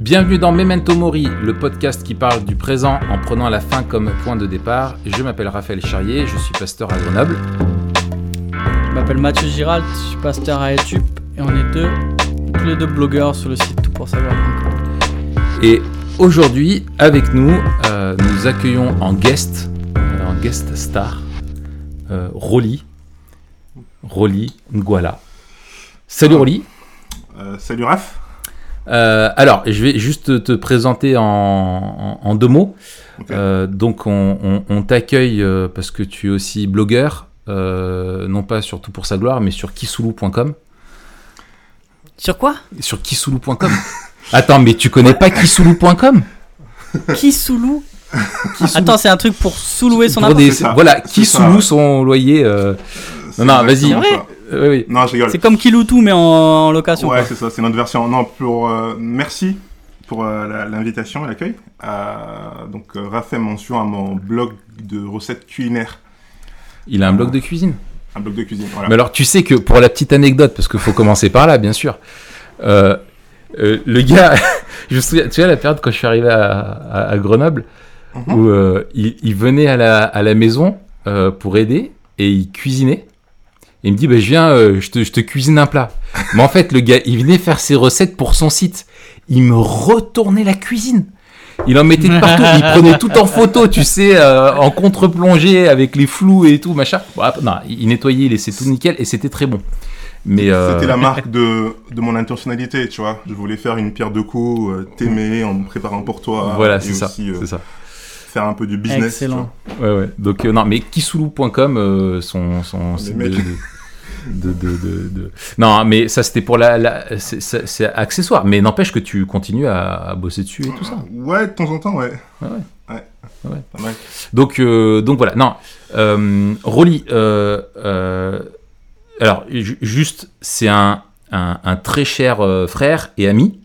Bienvenue dans Memento Mori, le podcast qui parle du présent en prenant la fin comme point de départ. Je m'appelle Raphaël Charrier, je suis pasteur à Grenoble. Je m'appelle Mathieu Giralt, je suis pasteur à Etup et on est deux, tous les deux blogueurs sur le site tout pour savoir. Et aujourd'hui, avec nous, euh, nous accueillons en guest, euh, en guest star, euh, Rolly. Rolly Nguala. Salut Rolly. Euh, salut Raph. Euh, alors, je vais juste te présenter en, en- en deux mots. Euh, donc, on, on- on t'accueille euh, parce que tu es aussi blogueur, euh, non pas surtout pour sa gloire, mais sur kisulu.com. Sur quoi? Sur kisulu.com. Attends, mais tu connais pas kisulu.com Qui sous-loue Attends, c'est un truc pour sous-louer son appart. des- Voilà, qui son loyer. euh, C'est non, vas-y. Oui, oui. Non, je rigole. C'est comme Kiloutou mais en, en location. Ouais, c'est ça, c'est notre version. Non, pour euh, merci pour euh, la- l'invitation et l'accueil. Euh, donc, euh, Raph fait mention à mon blog de recettes culinaires, Il a un blog de cuisine. un blog de cuisine. Voilà. Mais alors, tu sais que pour la petite anecdote, parce qu'il faut commencer par là, bien sûr. euh, euh, le gars, je me souviens, tu vois la période quand je suis arrivé à, à- à Grenoble, Mhm. où euh, il, il venait à la, à la maison euh, pour aider et il cuisinait. Il me dit, bah, je viens, euh, je, te, je te cuisine un plat. Mais en fait, le gars, il venait faire ses recettes pour son site. Il me retournait la cuisine. Il en mettait de partout. il prenait tout en photo, tu sais, euh, en contre-plongée avec les flous et tout, machin. Bon, après, non, il nettoyait, il laissait tout nickel et c'était très bon. Mais euh, C'était la marque de, de mon intentionnalité, tu vois. Je voulais faire une pierre de coups, t'aimer en me préparant pour toi. voilà, c'est ça, c'est ça. Faire un peu du business. Excellent. tu vois. Ouais, ouais. Donc, euh, non, mais kisulu.com, euh, son, son site de, de, de, de- de- Non, mais ça, c'était pour la. la c'est- accessoire. Mais n'empêche que tu continues à, à bosser dessus et tout ça. Ouais, de temps en temps, ouais. Ouais, ouais. Ouais. Ouais. Pas mal. Donc, euh, donc voilà. Non, euh, Rolly, euh, euh, alors, ju- juste, c'est un, un, un très cher euh, frère et ami.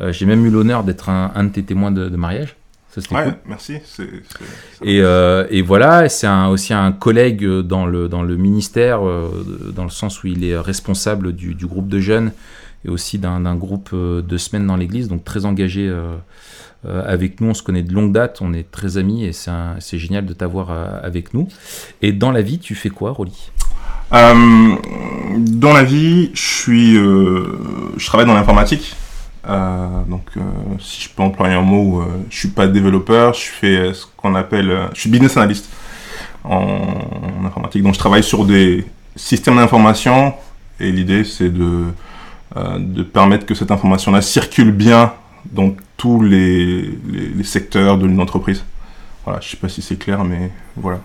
Euh, J'ai même eu l'honneur d'être un, un de tes témoins de, de mariage. Ça, c'était Ouais, cool. merci. Et, euh, et voilà, c'est aussi un collègue dans le, dans le ministère, euh, dans le sens où il est responsable du, du groupe de jeunes et aussi d'un groupe euh, de semaines dans l'église, donc très engagé euh, avec nous. On se connaît de longue date, on est très amis et c'est génial de t'avoir avec nous. Et dans la vie, tu fais quoi, Rolly? Euh, dans la vie, je suis, je travaille dans l'informatique. Euh, donc, euh, si je peux employer un mot, euh, je suis pas développeur, je fais euh, ce qu'on appelle, euh, je suis business analyst en, en informatique. Donc, je travaille sur des systèmes d'information et l'idée, c'est de euh, de permettre que cette information-là circule bien dans tous les, les, les secteurs de l'entreprise. Voilà, je sais pas si c'est clair, mais voilà.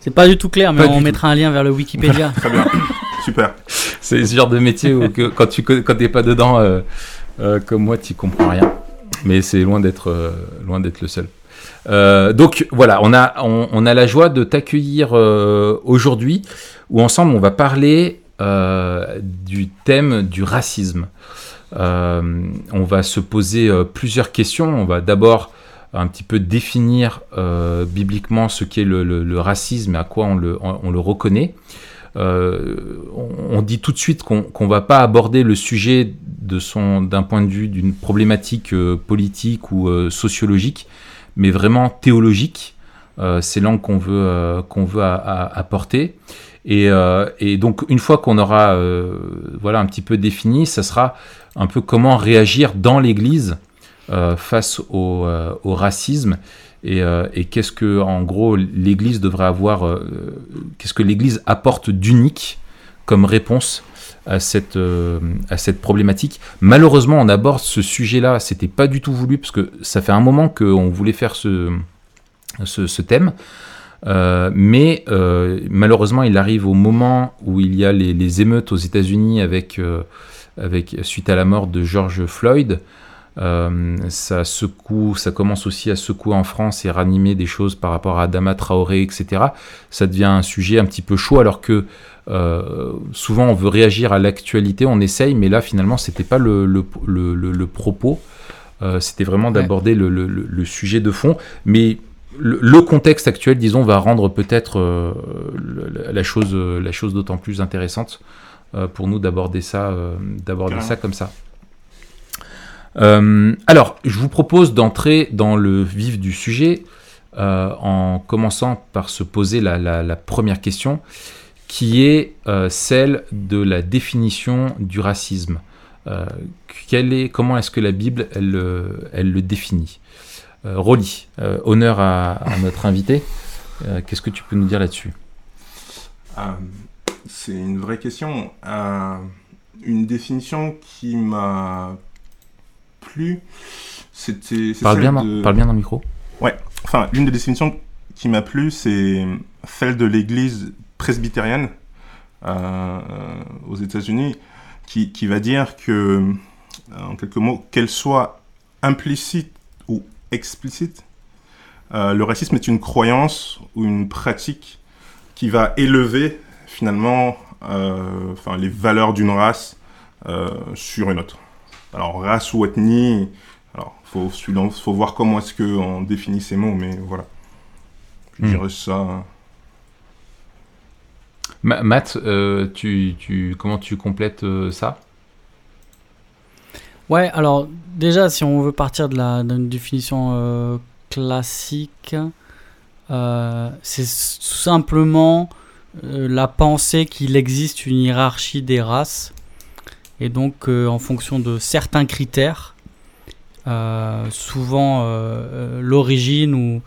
C'est pas du tout clair, mais Pas on tout. mettra un lien vers le Wikipédia. Très bien, super. C'est ce genre de métier où que, quand tu n'es quand t'es pas dedans, euh, comme moi, tu comprends rien. Mais c'est loin d'être euh, le seul. Euh, donc voilà, on a, la joie de t'accueillir aujourd'hui, où ensemble on va parler du thème du racisme. On va se poser plusieurs questions. On va d'abord un petit peu définir bibliquement ce qu'est le, racisme et à quoi on le, on le reconnaît. Euh, on, dit tout de suite qu'on qu'on va pas aborder le sujet d'un point de vue d'une problématique euh, politique ou euh, sociologique, mais vraiment théologique. C'est l'angle qu'on veut apporter. Et, donc une fois qu'on aura voilà un petit peu défini, ça sera un peu comment réagir dans l'Église face au racisme et, euh, et qu'est-ce que en gros l'Église devrait avoir, euh, qu'est-ce que l'Église apporte d'unique comme réponse à cette, euh, à cette problématique? Malheureusement, on aborde ce sujet-là, c'était pas du tout voulu parce que ça fait un moment qu'on voulait faire ce, ce, thème. Mais malheureusement, il arrive au moment où il y a les, les émeutes aux États-Unis avec, avec suite à la mort de George Floyd. Euh, ça secoue, ça commence aussi à secouer en France et ranimer des choses par rapport à Adama Traoré, etc. Ça devient un sujet un petit peu chaud alors que euh, souvent on veut réagir à l'actualité, on essaye, mais là finalement c'était pas le, le, le, le- le propos, Euh, c'était vraiment d'aborder le, le- le- le sujet de fond, mais le, le contexte actuel, disons, va rendre peut-être euh, la chose, la chose d'autant plus intéressante euh, pour nous d'aborder ça, euh, d'aborder ça comme ça. Euh, alors, je vous propose d'entrer dans le vif du sujet euh, en commençant par se poser la, première question, qui est euh, celle de la définition du racisme. Comment est-ce que la Bible, elle, le- définit? Rolly, honneur à, notre invité. Qu'est-ce que tu peux nous dire là-dessus? C'est une vraie question. Une définition qui m'a plu, c'était. parle bien, dans, de- parle bien dans le micro. Enfin, l'une des définitions qui m'a plu, c'est celle de l'Église presbytérienne euh, aux États-Unis, qui, qui va dire que, en quelques mots, qu'elle soit implicite ou explicite, euh, le racisme est une croyance ou une pratique qui va élever finalement euh, enfin, les valeurs d'une race euh, sur une autre. Alors, race ou ethnie, alors, faut, faut voir comment est-ce qu'on définit ces mots, mais voilà. Je Hmm. dirais ça. Ma- Matt, euh, tu, tu, comment tu complètes euh, ça? Ouais, alors déjà, si on veut partir de la d'une définition euh, classique, euh, c'est tout simplement euh, la pensée qu'il existe une hiérarchie des races, et donc euh, en fonction de certains critères, euh, souvent euh, euh, l'origine ou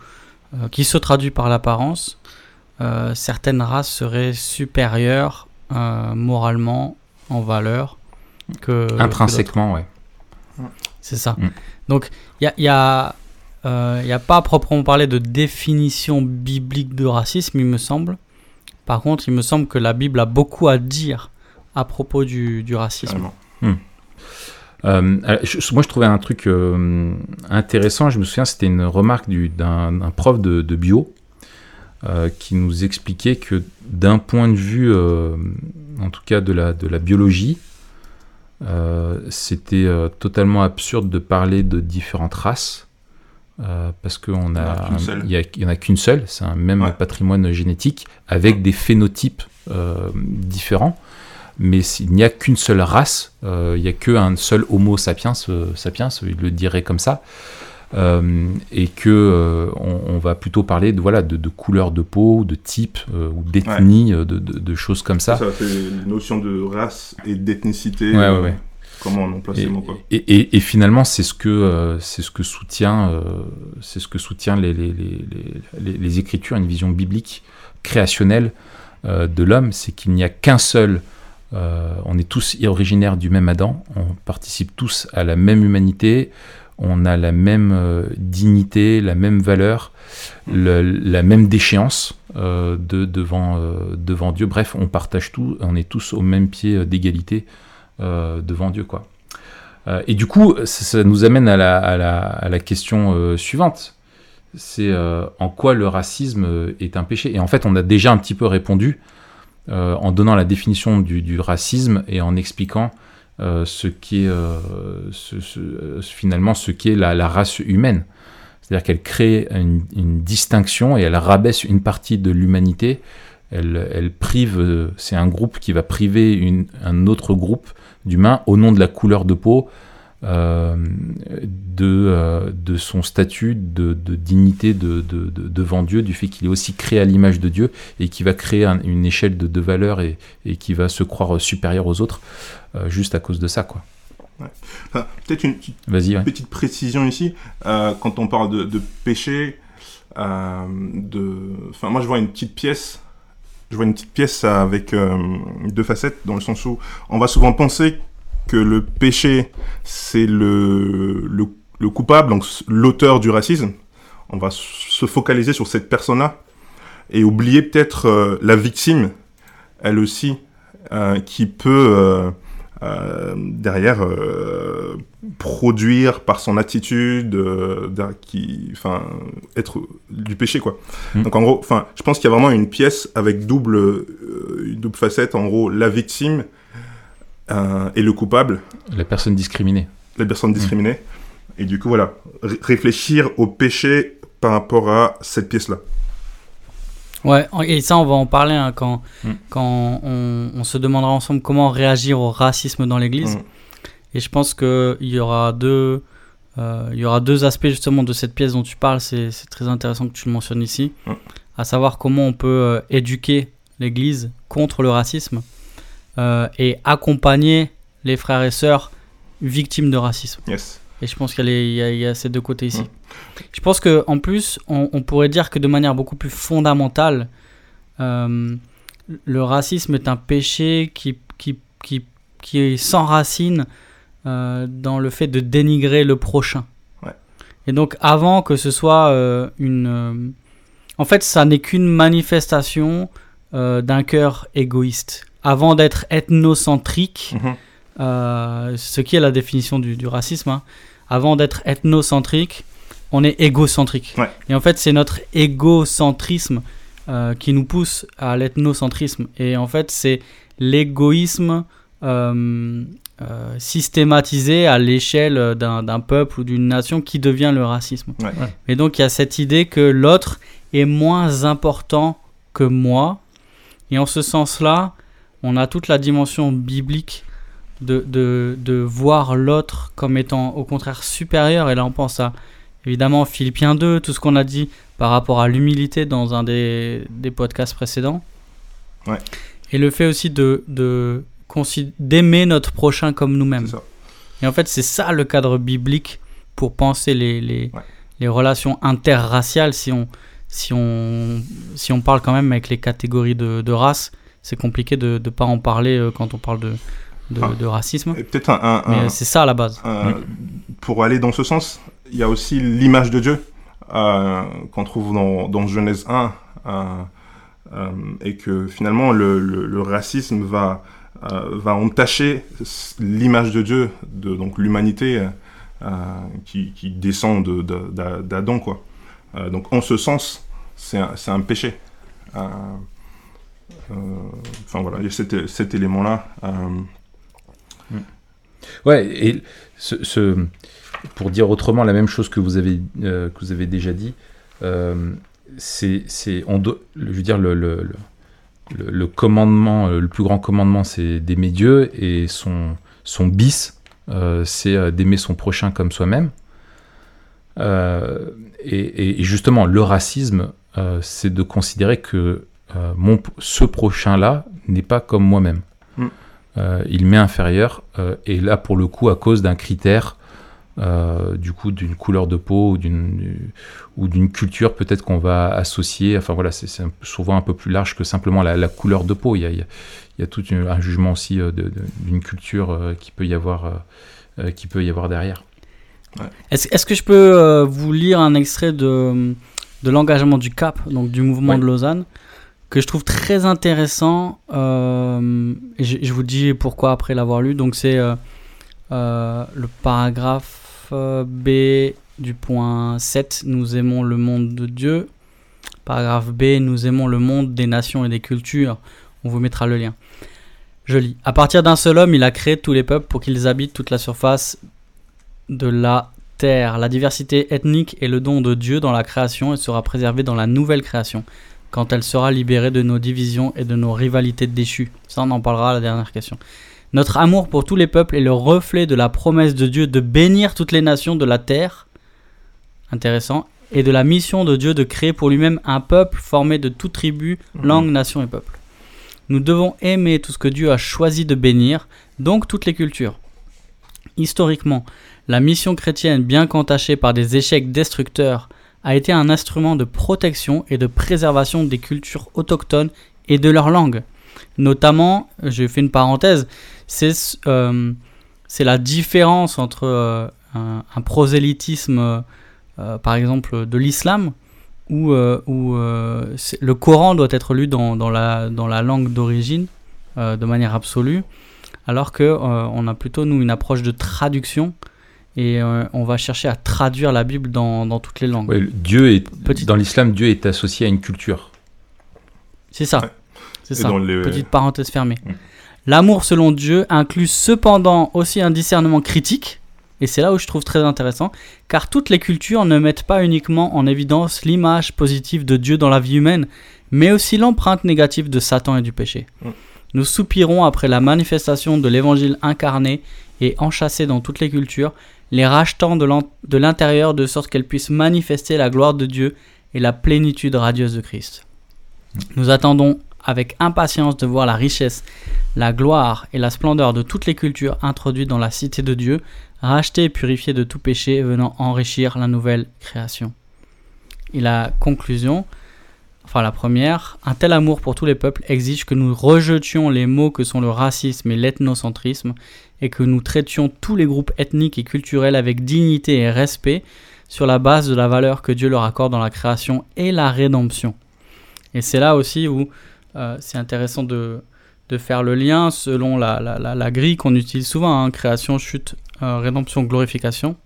qui se traduit par l'apparence, certaines races seraient supérieures moralement en valeur que que. Intrinsèquement, ouais. C'est ça. Mm. Donc, il n'y a, y a, euh, y a pas à proprement parler de définition biblique de racisme, il me semble. Par contre, il me semble que la Bible a beaucoup à dire à propos du, du racisme. carrément. Euh, je- moi, je trouvais un truc euh, intéressant. Je me souviens, c'était une remarque du- d'un prof de, de bio euh, qui nous expliquait que d'un point de vue, euh, en tout cas de la, de la biologie, euh, c'était euh, totalement absurde de parler de différentes races. euh, parce qu'on en a a, qu'une seule. il y a- il y en a qu'une seule, c'est un même Ouais. patrimoine génétique avec des phénotypes euh, différents mais s'il n'y a qu'une seule race, euh, il n'y a qu'un seul Homo sapiens, euh, sapiens, il le dirait comme ça, euh, et que on, on va plutôt parler de voilà de, de couleur de peau, de type ou d'ethnie, de, de- de choses comme ça. Ça, c'est les notions de race et d'ethnicité. Ouais, ouais, ouais. Comment on Et, ces mots, quoi. et- et- et finalement, c'est ce que euh, c'est ce que soutient euh, c'est ce que soutient les, les, les, les- les écritures, une vision biblique créationnelle euh, de l'homme, c'est qu'il n'y a qu'un seul. Euh, on est tous originaires du même Adam, on participe tous à la même humanité, on a la même euh, dignité, la même valeur, le- la même déchéance euh, de, devant, devant Dieu. Bref, on partage tout, on est tous au même pied d'égalité devant Dieu, quoi. Et du coup, ça, ça nous amène à la, à la, à la question suivante. C'est en quoi le racisme est un péché? Et en fait, on a déjà un petit peu répondu euh, en donnant la définition du, racisme et en expliquant euh, ce qui est euh, finalement ce qu'est la, la race humaine. C'est-à-dire qu'elle crée une, distinction et elle rabaisse une partie de l'humanité. Elle, prive, c'est un groupe qui va priver un autre groupe d'humains au nom de la couleur de peau, euh, de, euh, de son statut de, de dignité de, de- de- devant Dieu, du fait qu'il est aussi créé à l'image de Dieu et qui va créer un- une échelle de, de valeurs et, et qui va se croire supérieur aux autres euh, juste à cause de ça. quoi. Enfin, Peut-être une petite Vas-y, ouais. petite précision ici. Quand on parle de, de péché, de... enfin, moi je vois une petite pièce. Je vois une petite pièce avec euh, deux facettes, dans le sens où on va souvent penser que le péché, c'est le, le, le coupable, donc l'auteur du racisme. On va se focaliser sur cette personne-là et oublier peut-être euh, la victime, elle aussi, euh, qui peut euh, derrière produire par son attitude, qui, enfin, être du péché quoi. Mm. Donc en gros, enfin, je pense qu'il y a vraiment une pièce avec double, une double facette. En gros, la victime euh, et le coupable, La personne discriminée. la personne discriminée. Et du coup, voilà, ré- réfléchir au péché par rapport à cette pièce-là. Ouais, et ça, on va en parler hein, quand, Mm. quand on, on se demandera ensemble comment réagir au racisme dans l'Église. Mm. Et je pense qu'il y aura deux, euh, il y aura deux aspects justement de cette pièce dont tu parles. C'est très intéressant que tu le mentionnes ici, Mm. à savoir comment on peut euh, éduquer l'Église contre le racisme euh, et accompagner les frères et sœurs victimes de racisme. Yes. Et je pense qu'il y, a y y ces deux côtés ici. Je pense que en plus, on, on pourrait dire que de manière beaucoup plus fondamentale, euh, le racisme est un péché qui, qui, qui, qui s'enracine euh, dans le fait de dénigrer le prochain. Ouais. Et donc, avant que ce soit euh, une. en fait, ça n'est qu'une manifestation d'un cœur égoïste. Avant d'être ethnocentrique, Mhm. euh, ce qui est la définition du, du racisme. hein. Avant d'être ethnocentrique, on est égocentrique. Ouais. Et en fait, c'est notre égocentrisme euh, qui nous pousse à l'ethnocentrisme. Et en fait, c'est l'égoïsme euh, euh, systématisé à l'échelle d'un d'un peuple ou d'une nation qui devient le racisme. Ouais. Ouais. Et donc, il y a cette idée que l'autre est moins important que moi. Et en ce sens-là, on a toute la dimension biblique de, de, de voir l'autre comme étant au contraire supérieur. Et là, on pense à évidemment Philippiens 2, tout ce qu'on a dit par rapport à l'humilité dans un des, des podcasts précédents. Ouais. Et le fait aussi de, de d'aimer notre prochain comme nous-mêmes. Et en fait, c'est ça le cadre biblique pour penser les, les, Ouais. les relations interraciales. Si on, si, on, si on parle quand même avec les catégories de, de race, c'est compliqué de ne pas en parler euh, quand on parle de, de, Ah. de racisme. Et peut-être un, un- Mais c'est ça à la base. Pour aller dans ce sens, il y a aussi l'image de Dieu euh, qu'on trouve dans, dans Genèse 1 euh, euh, et que finalement le, le- le racisme va, va entacher l'image de Dieu, de donc l'humanité qui, qui descend de- de- d'A- d'Adam. quoi. Euh, donc en ce sens, c'est un, c'est un péché. Euh, Enfin voilà, il y a cet, élément-là. euh, Ouais, et ce, pour dire autrement la même chose que vous avez, euh, que vous avez déjà dit, euh, c'est, je veux dire, le, le, commandement, le plus grand commandement, c'est d'aimer Dieu, et son, son bis, c'est d'aimer son prochain comme soi-même. Et, justement, le racisme, c'est de considérer que euh, mon, ce prochain-là n'est pas comme moi-même. Mm. Euh, il m'est inférieur, euh, et là, pour le coup, à cause d'un critère, du coup, d'une couleur de peau ou d'une culture peut-être qu'on va associer. Enfin voilà, c'est souvent un peu plus large que simplement la, la couleur de peau. Il y a, il y a, il y a tout une- un jugement aussi d'une culture qui peut y avoir, qui peut y avoir derrière. Est-ce que je peux euh, vous lire un extrait de, de l'engagement du CAP, donc du mouvement Ouais. de Lausanne, que je trouve très intéressant. euh, et je, vous dis pourquoi après l'avoir lu. Donc c'est euh, euh, le paragraphe B du point 7, nous aimons le monde de Dieu. Paragraphe B, nous aimons le monde des nations et des cultures. On vous mettra le lien. Je lis. À partir d'un seul homme, il a créé tous les peuples pour qu'ils habitent toute la surface de la terre. La diversité ethnique est le don de Dieu dans la création et sera préservée dans la nouvelle création, quand elle sera libérée de nos divisions et de nos rivalités déchues. Ça, on en parlera à la dernière question. Notre amour pour tous les peuples est le reflet de la promesse de Dieu de bénir toutes les nations de la terre. Intéressant. Et de la mission de Dieu de créer pour lui-même un peuple formé de toutes tribus, langues, nations et peuples. Nous devons aimer tout ce que Dieu a choisi de bénir, donc toutes les cultures. Historiquement, la mission chrétienne, bien qu'entachée par des échecs destructeurs, a été un instrument de protection et de préservation des cultures autochtones et de leur langue. Notamment, je fais une parenthèse, c'est euh, la différence entre euh, un, prosélytisme, euh, par exemple, de l'islam, où, le Coran doit être lu dans, la, dans la langue d'origine, de manière absolue, alors que euh, on a plutôt, nous, une approche de traduction, et euh, on va chercher à traduire la Bible dans, dans toutes les langues. Ouais, Dieu est Petite- dans l'islam, Dieu est associé à une culture. C'est ça. Ouais. C'est ça. les- Petite parenthèse fermée. L'amour selon Dieu inclut cependant aussi un discernement critique, et c'est là où je trouve très intéressant, car toutes les cultures ne mettent pas uniquement en évidence l'image positive de Dieu dans la vie humaine, mais aussi l'empreinte négative de Satan et du péché. Nous soupirons après la manifestation de l'évangile incarné et enchâssées dans toutes les cultures, les rachetant de l'intérieur de sorte qu'elles puissent manifester la gloire de Dieu et la plénitude radieuse de Christ. Nous attendons avec impatience de voir la richesse, la gloire et la splendeur de toutes les cultures introduites dans la cité de Dieu, rachetées et purifiées de tout péché, venant enrichir la nouvelle création. Et la conclusion, enfin la première, un tel amour pour tous les peuples exige que nous rejetions les mots que sont le racisme et l'ethnocentrisme et que nous traitions tous les groupes ethniques et culturels avec dignité et respect sur la base de la valeur que Dieu leur accorde dans la création et la rédemption. Et c'est là aussi où euh, c'est intéressant de, de, faire le lien selon la, la, la, grille qu'on utilise souvent, hein, création, chute, euh, rédemption, glorification.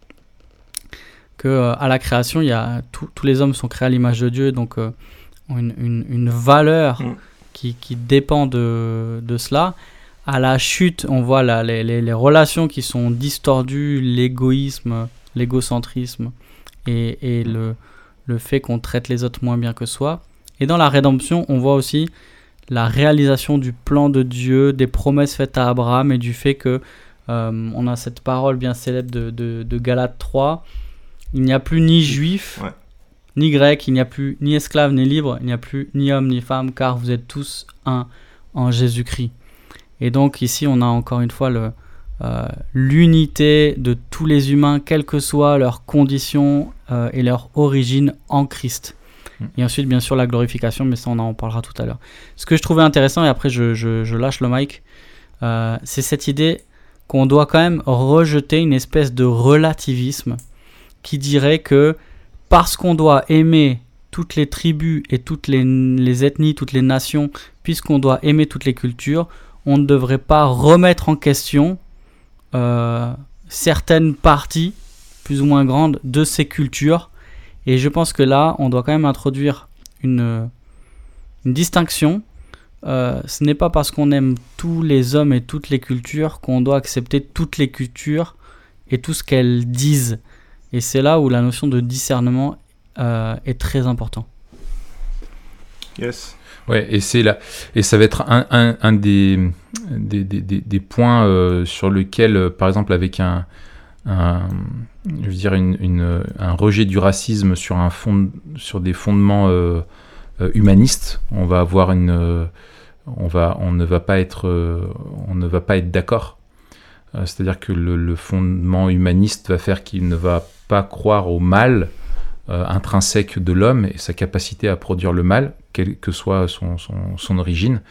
Que euh, à la création, il y a tous les hommes sont créés à l'image de Dieu, donc ont une, une, une, valeur mm. qui, qui, dépend de, de, cela. À la chute, on voit les, les, les, relations qui sont distordues, l'égoïsme, l'égocentrisme et, et le, le fait qu'on traite les autres moins bien que soi. Et dans la rédemption, on voit aussi la réalisation du plan de Dieu, des promesses faites à Abraham et du fait que euh, on a cette parole bien célèbre de, de, de Galates 3. Il n'y a plus ni juif, ni grec, il n'y a plus ni esclave ni libre, il n'y a plus ni homme ni femme, car vous êtes tous un en Jésus-Christ. Et donc ici, on a encore une fois le, euh, l'unité de tous les humains, quelles que soient leurs conditions euh, et leur origine en Christ. Et ensuite, bien sûr, la glorification, mais ça, on en parlera tout à l'heure. Ce que je trouvais intéressant, et après, je, je, lâche le mic, euh, c'est cette idée qu'on doit quand même rejeter une espèce de relativisme qui dirait que parce qu'on doit aimer toutes les tribus et toutes les, les ethnies, toutes les nations, puisqu'on doit aimer toutes les cultures, on ne devrait pas remettre en question euh, certaines parties, plus ou moins grandes, de ces cultures et je pense que là, on doit quand même introduire une, distinction. Euh, ce n'est pas parce qu'on aime tous les hommes et toutes les cultures qu'on doit accepter toutes les cultures et tout ce qu'elles disent. Et c'est là où la notion de discernement euh, est très important. Yes. Ouais, et c'est là, et ça va être un, des, points euh, sur lequel, par exemple, avec un, je veux dire une, un rejet du racisme sur, un fond, sur des fondements euh, euh, humanistes. On va avoir une, euh, on va, on ne va pas être, on ne va pas être d'accord. C'est-à-dire que le, fondement humaniste va faire qu'il ne va pas croire au mal intrinsèque de l'homme et sa capacité à produire le mal, quelle que soit son, origine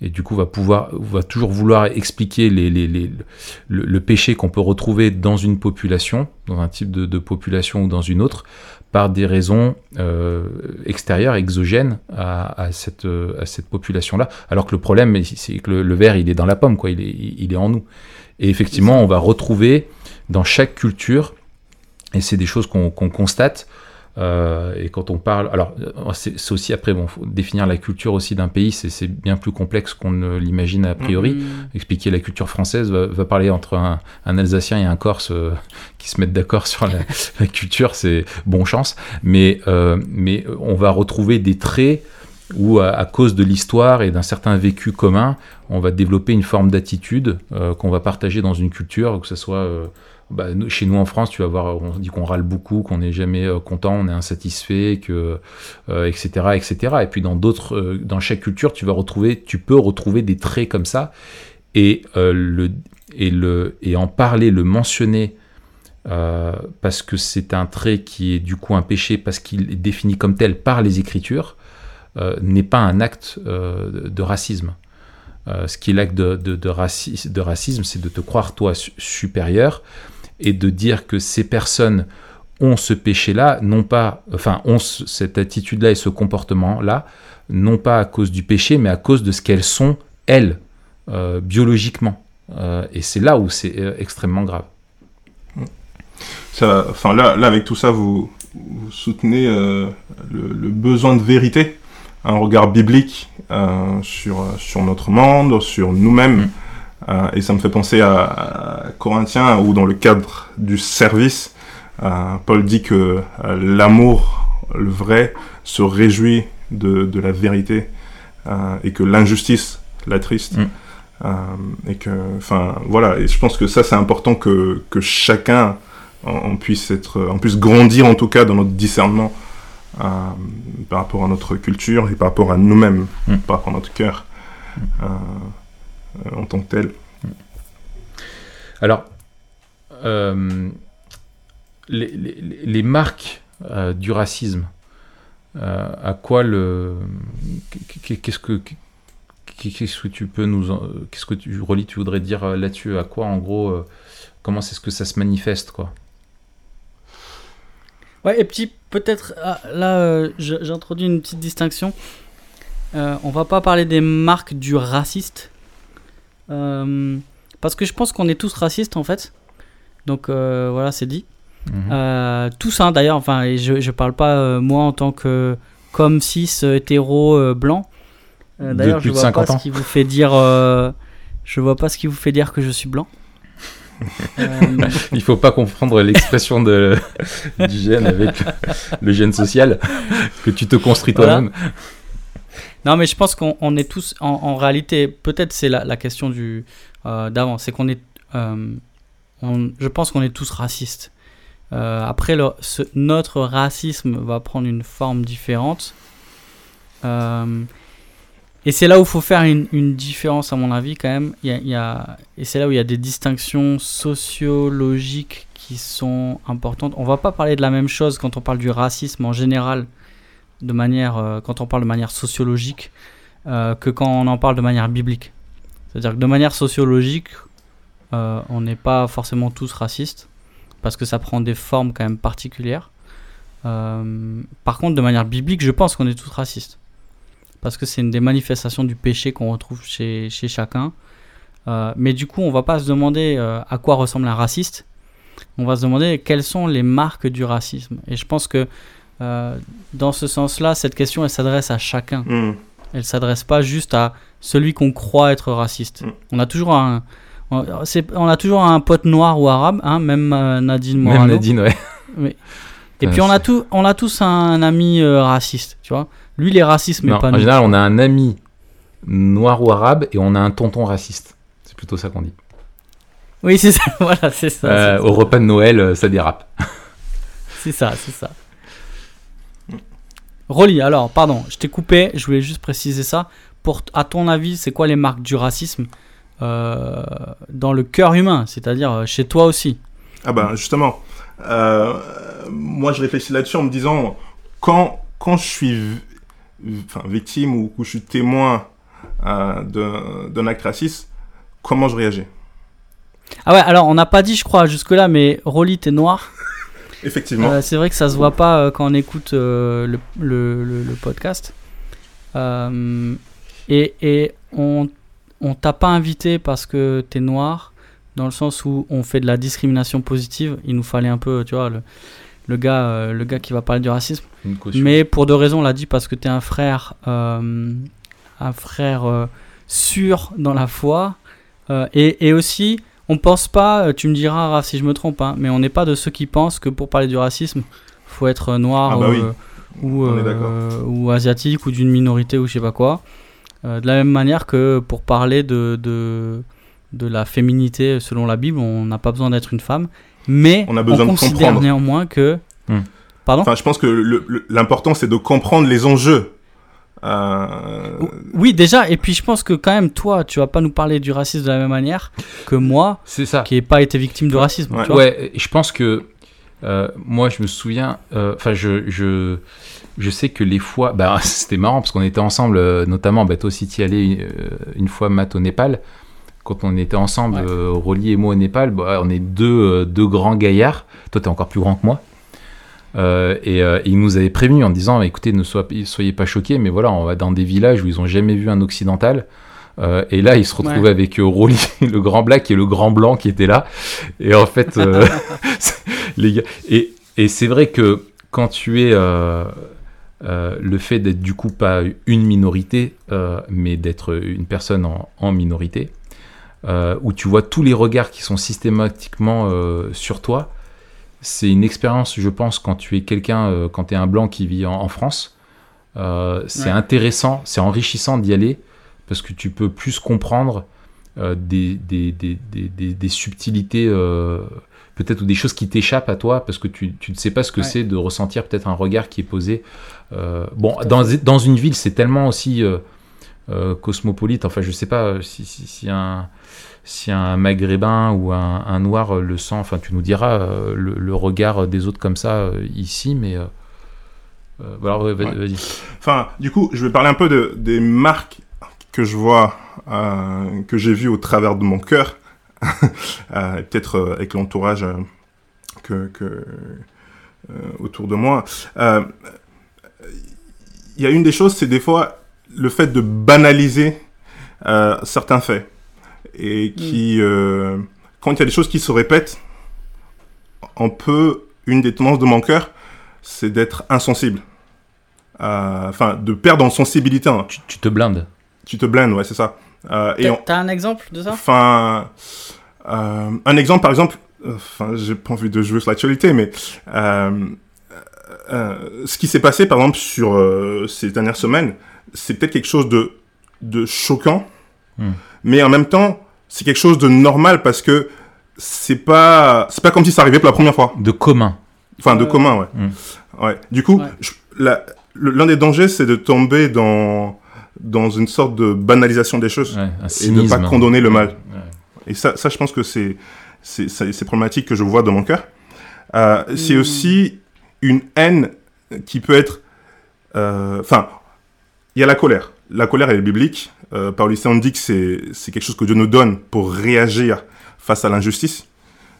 et du coup va pouvoir va toujours vouloir expliquer le, péché qu'on peut retrouver dans une population, dans un type de, population ou dans une autre, par des raisons euh, extérieures, exogènes à, à cette, population-là. Alors que le problème, c'est que le, le, verre, il est dans la pomme, quoi, il est en nous. Et effectivement, on va retrouver dans chaque culture, et c'est des choses qu'on constate, euh, et quand on parle, alors euh, c'est aussi après, bon, faut définir la culture aussi d'un pays, c'est bien plus complexe qu'on ne l'imagine a priori. Mm-hmm. Expliquer la culture française va, parler entre un, un, Alsacien et un Corse euh, qui se mettent d'accord sur la, la culture, c'est bon chance. Mais, euh, mais on va retrouver des traits où à, à cause de l'histoire et d'un certain vécu commun, on va développer une forme d'attitude qu'on va partager dans une culture, que ce soit bah, chez nous en France, tu vas voir, on dit qu'on râle beaucoup, qu'on n'est jamais euh, content, on est insatisfait, que, etc., euh, etc. Et puis dans d'autres, euh, dans chaque culture, tu vas retrouver, tu peux retrouver des traits comme ça, et le et le et en parler, le mentionner. parce que c'est un trait qui est du coup un péché parce qu'il est défini comme tel par les Écritures, n'est pas un acte de racisme. ce qui est l'acte de, de, de, racisme, c'est de te croire toi supérieur et de dire que ces personnes ont ce péché-là, non pas, enfin, ont cette attitude-là et ce comportement-là, non pas à cause du péché, mais à cause de ce qu'elles sont, elles, euh, biologiquement. Euh, et c'est là où c'est euh, extrêmement grave. Ça, enfin, là, là, avec tout ça, vous, vous soutenez le, le, besoin de vérité, un regard biblique sur, sur notre monde, sur nous-mêmes. Mm. Euh, et ça me fait penser à, à, Corinthiens, où dans le cadre du service, euh, Paul dit que euh, l'amour, le vrai, se réjouit de, de la vérité et que l'injustice, la triste. Mm. Et que, enfin, voilà. Et je pense que ça, c'est important que, que chacun on, puisse être, on puisse grandir en tout cas dans notre discernement par rapport à notre culture et par rapport à nous-mêmes, Mm. par rapport à notre cœur euh, en tant que tel. Alors, euh, les, les- les marques euh, du racisme, euh, à quoi le. Qu'est-ce que. Qu'est-ce que tu peux nous. en- Qu'est-ce que tu, Rolly, tu voudrais dire euh, là-dessus À quoi, en gros, euh, comment c'est ce que ça se manifeste, quoi? Ouais, et petit, peut-être, ah, là, euh, je- j'introduis une petite distinction. Euh, on va pas parler des marques du raciste. Euh, parce que je pense qu'on est tous racistes, en fait. Donc, euh, voilà, c'est dit. Mhm. Euh, tous, hein, d'ailleurs, enfin, je, je parle pas, moi, en tant que comme cis, hétéro, blanc. D'ailleurs, plus je de vois pas 50 ans. ce qui vous fait dire... je vois pas ce qui vous fait dire que je suis blanc. Euh, Il faut pas confondre l'expression de, du gène avec le gène social que tu te construis Voilà. toi-même. Non, mais je pense qu'on on est tous, en, réalité, peut-être c'est la, question du euh, d'avant, c'est qu'on est, euh, je pense qu'on est tous racistes. Euh, après, notre racisme va prendre une forme différente. Et c'est là où il faut faire une, différence, à mon avis, quand même. Y a- et c'est là où il y a des distinctions sociologiques qui sont importantes. On va pas parler de la même chose quand on parle du racisme en général, de manière, euh, quand on parle de manière sociologique, euh, que quand on en parle de manière biblique. C'est-à-dire que de manière sociologique, euh, on n'est pas forcément tous racistes, parce que ça prend des formes quand même particulières. Par contre, de manière biblique, je pense qu'on est tous racistes. Parce que c'est une des manifestations du péché qu'on retrouve chez, chez chacun. Mais du coup, on va pas se demander à quoi ressemble un raciste. On va se demander quelles sont les marques du racisme. Et je pense que euh, dans ce sens-là, cette question, elle s'adresse à chacun. Mm. Elle s'adresse pas juste à celui qu'on croit être raciste. Mm. On a toujours un, on, a toujours un pote noir ou arabe, hein, même euh, Nadine Même Morano. Nadine, ouais. Et Ouais, puis on a tout, on a tous un ami euh, raciste, tu vois. Lui, il est raciste, mais Non, pas en nous. général, on a un ami noir ou arabe et on a un tonton raciste. C'est plutôt ça qu'on dit. Oui, c'est ça. voilà, c'est ça. Euh, au repas de Noël, ça dérape. C'est ça, c'est ça. Rolly, alors, pardon, je t'ai coupé, je voulais juste préciser ça. Pour, à ton avis, c'est quoi les marques du racisme euh, dans le cœur humain, c'est-à-dire euh, chez toi aussi? Ah ben justement, euh, moi je réfléchis là-dessus en me disant quand quand je suis enfin, victime ou que je suis témoin euh, d'un d'un acte raciste, comment je réagis? Ah ouais, alors on n'a pas dit, je crois, jusque-là, mais Rolly, t'es noir? Effectivement. Euh, c'est vrai que ça se voit pas euh, quand on écoute euh, le, le- le- le podcast. Et et on, on t'a pas invité parce que t'es noir, dans le sens où on fait de la discrimination positive. Il nous fallait un peu, tu vois, le, le, gars, le gars qui va parler du racisme. Mais pour deux raisons, on l'a dit parce que t'es un frère, un frère sûr dans la foi. Et, et aussi, on pense pas, euh, tu me diras Raph, si je me trompe, hein, mais on n'est pas de ceux qui pensent que pour parler du racisme, faut être noir Ah bah oui. euh, ou, euh, asiatique ou d'une minorité ou je sais pas quoi. Euh, de la même manière que pour parler de, de, de la féminité selon la Bible, on n'a pas besoin d'être une femme. Mais On a besoin de considère comprendre. néanmoins que. Hmm. Pardon Enfin, je pense que l'important c'est de comprendre les enjeux. Euh, Oui, déjà, et puis je pense que quand même, toi, tu vas pas nous parler du racisme de la même manière que moi, C'est ça. qui n'ai pas été victime de racisme. Ouais. tu vois. Ouais, je pense que euh, moi, je me souviens. euh, Enfin, je, je, je sais que les fois. Bah, c'était marrant parce qu'on était ensemble, notamment. Bah, toi aussi, tu y allais euh, une fois, Matt, au Népal. Quand on était ensemble, Ouais. euh, Rolly et moi au Népal, bah, on est deux, euh, deux grands gaillards. Toi, tu es encore plus grand que moi. Euh, et euh, il nous avait prévenu en disant écoutez, ne soyez, soyez pas choqués, mais voilà, on va dans des villages où ils ont jamais vu un occidental. Euh, et là, il se retrouvait Ouais. avec euh, Rolly, le grand black et le grand blanc qui étaient là. Et en fait, les gars. Et, et c'est vrai que quand tu es le fait d'être du coup pas une minorité, mais d'être une personne en, en minorité, où tu vois tous les regards qui sont systématiquement sur toi, c'est une expérience, je pense, quand tu es quelqu'un, euh, quand tu es un blanc qui vit en, en France, euh, c'est Ouais. intéressant, c'est enrichissant d'y aller parce que tu peux plus comprendre euh, des, des, des, des, des subtilités, peut-être, ou des choses qui t'échappent à toi, parce que tu, tu ne sais pas ce que Ouais. c'est de ressentir peut-être un regard qui est posé. Bon, dans, dans une ville, c'est tellement aussi cosmopolite, enfin, je sais pas si, si, si un si un maghrébin ou un, un noir le sent, enfin tu nous diras euh, le, le regard des autres comme ça euh, ici, mais euh, voilà, ouais, vas- Ouais. vas-y. Enfin, du coup, je vais parler un peu de, des marques que je vois, euh, que j'ai vues au travers de mon cœur, et peut-être avec l'entourage que, que, euh, autour de moi. Euh, Il y a une des choses, c'est des fois le fait de banaliser certains faits. Et qui, euh, quand il y a des choses qui se répètent, on peut, une des tendances de mon cœur, c'est d'être insensible. Euh, Enfin, de perdre en sensibilité. hein. Tu, tu te blindes. Tu te blindes, ouais, c'est ça. Euh, et T'as on- t'as un exemple de ça? Enfin, euh, un exemple, par exemple, enfin, j'ai pas envie de jouer sur l'actualité, mais euh, euh, ce qui s'est passé, par exemple, sur euh, ces dernières semaines, c'est peut-être quelque chose de, de choquant, Hmm. mais en même temps, c'est quelque chose de normal parce que c'est pas, c'est pas comme si ça arrivait pour la première fois. De commun. Enfin, de Ouais. commun, ouais. Hmm. Ouais. Du coup, Ouais. l'un des dangers, c'est de tomber dans, dans une sorte de banalisation des choses Ouais, et de pas cynisme. condamner le mal. Ouais. Et ça, ça je pense que c'est c'est problématique que je vois dans mon cœur. Euh, C'est Mm. aussi une haine qui peut être... euh, Enfin, il y a la colère. La colère, est biblique. Euh, Paulus on dit que c'est quelque chose que Dieu nous donne pour réagir face à l'injustice.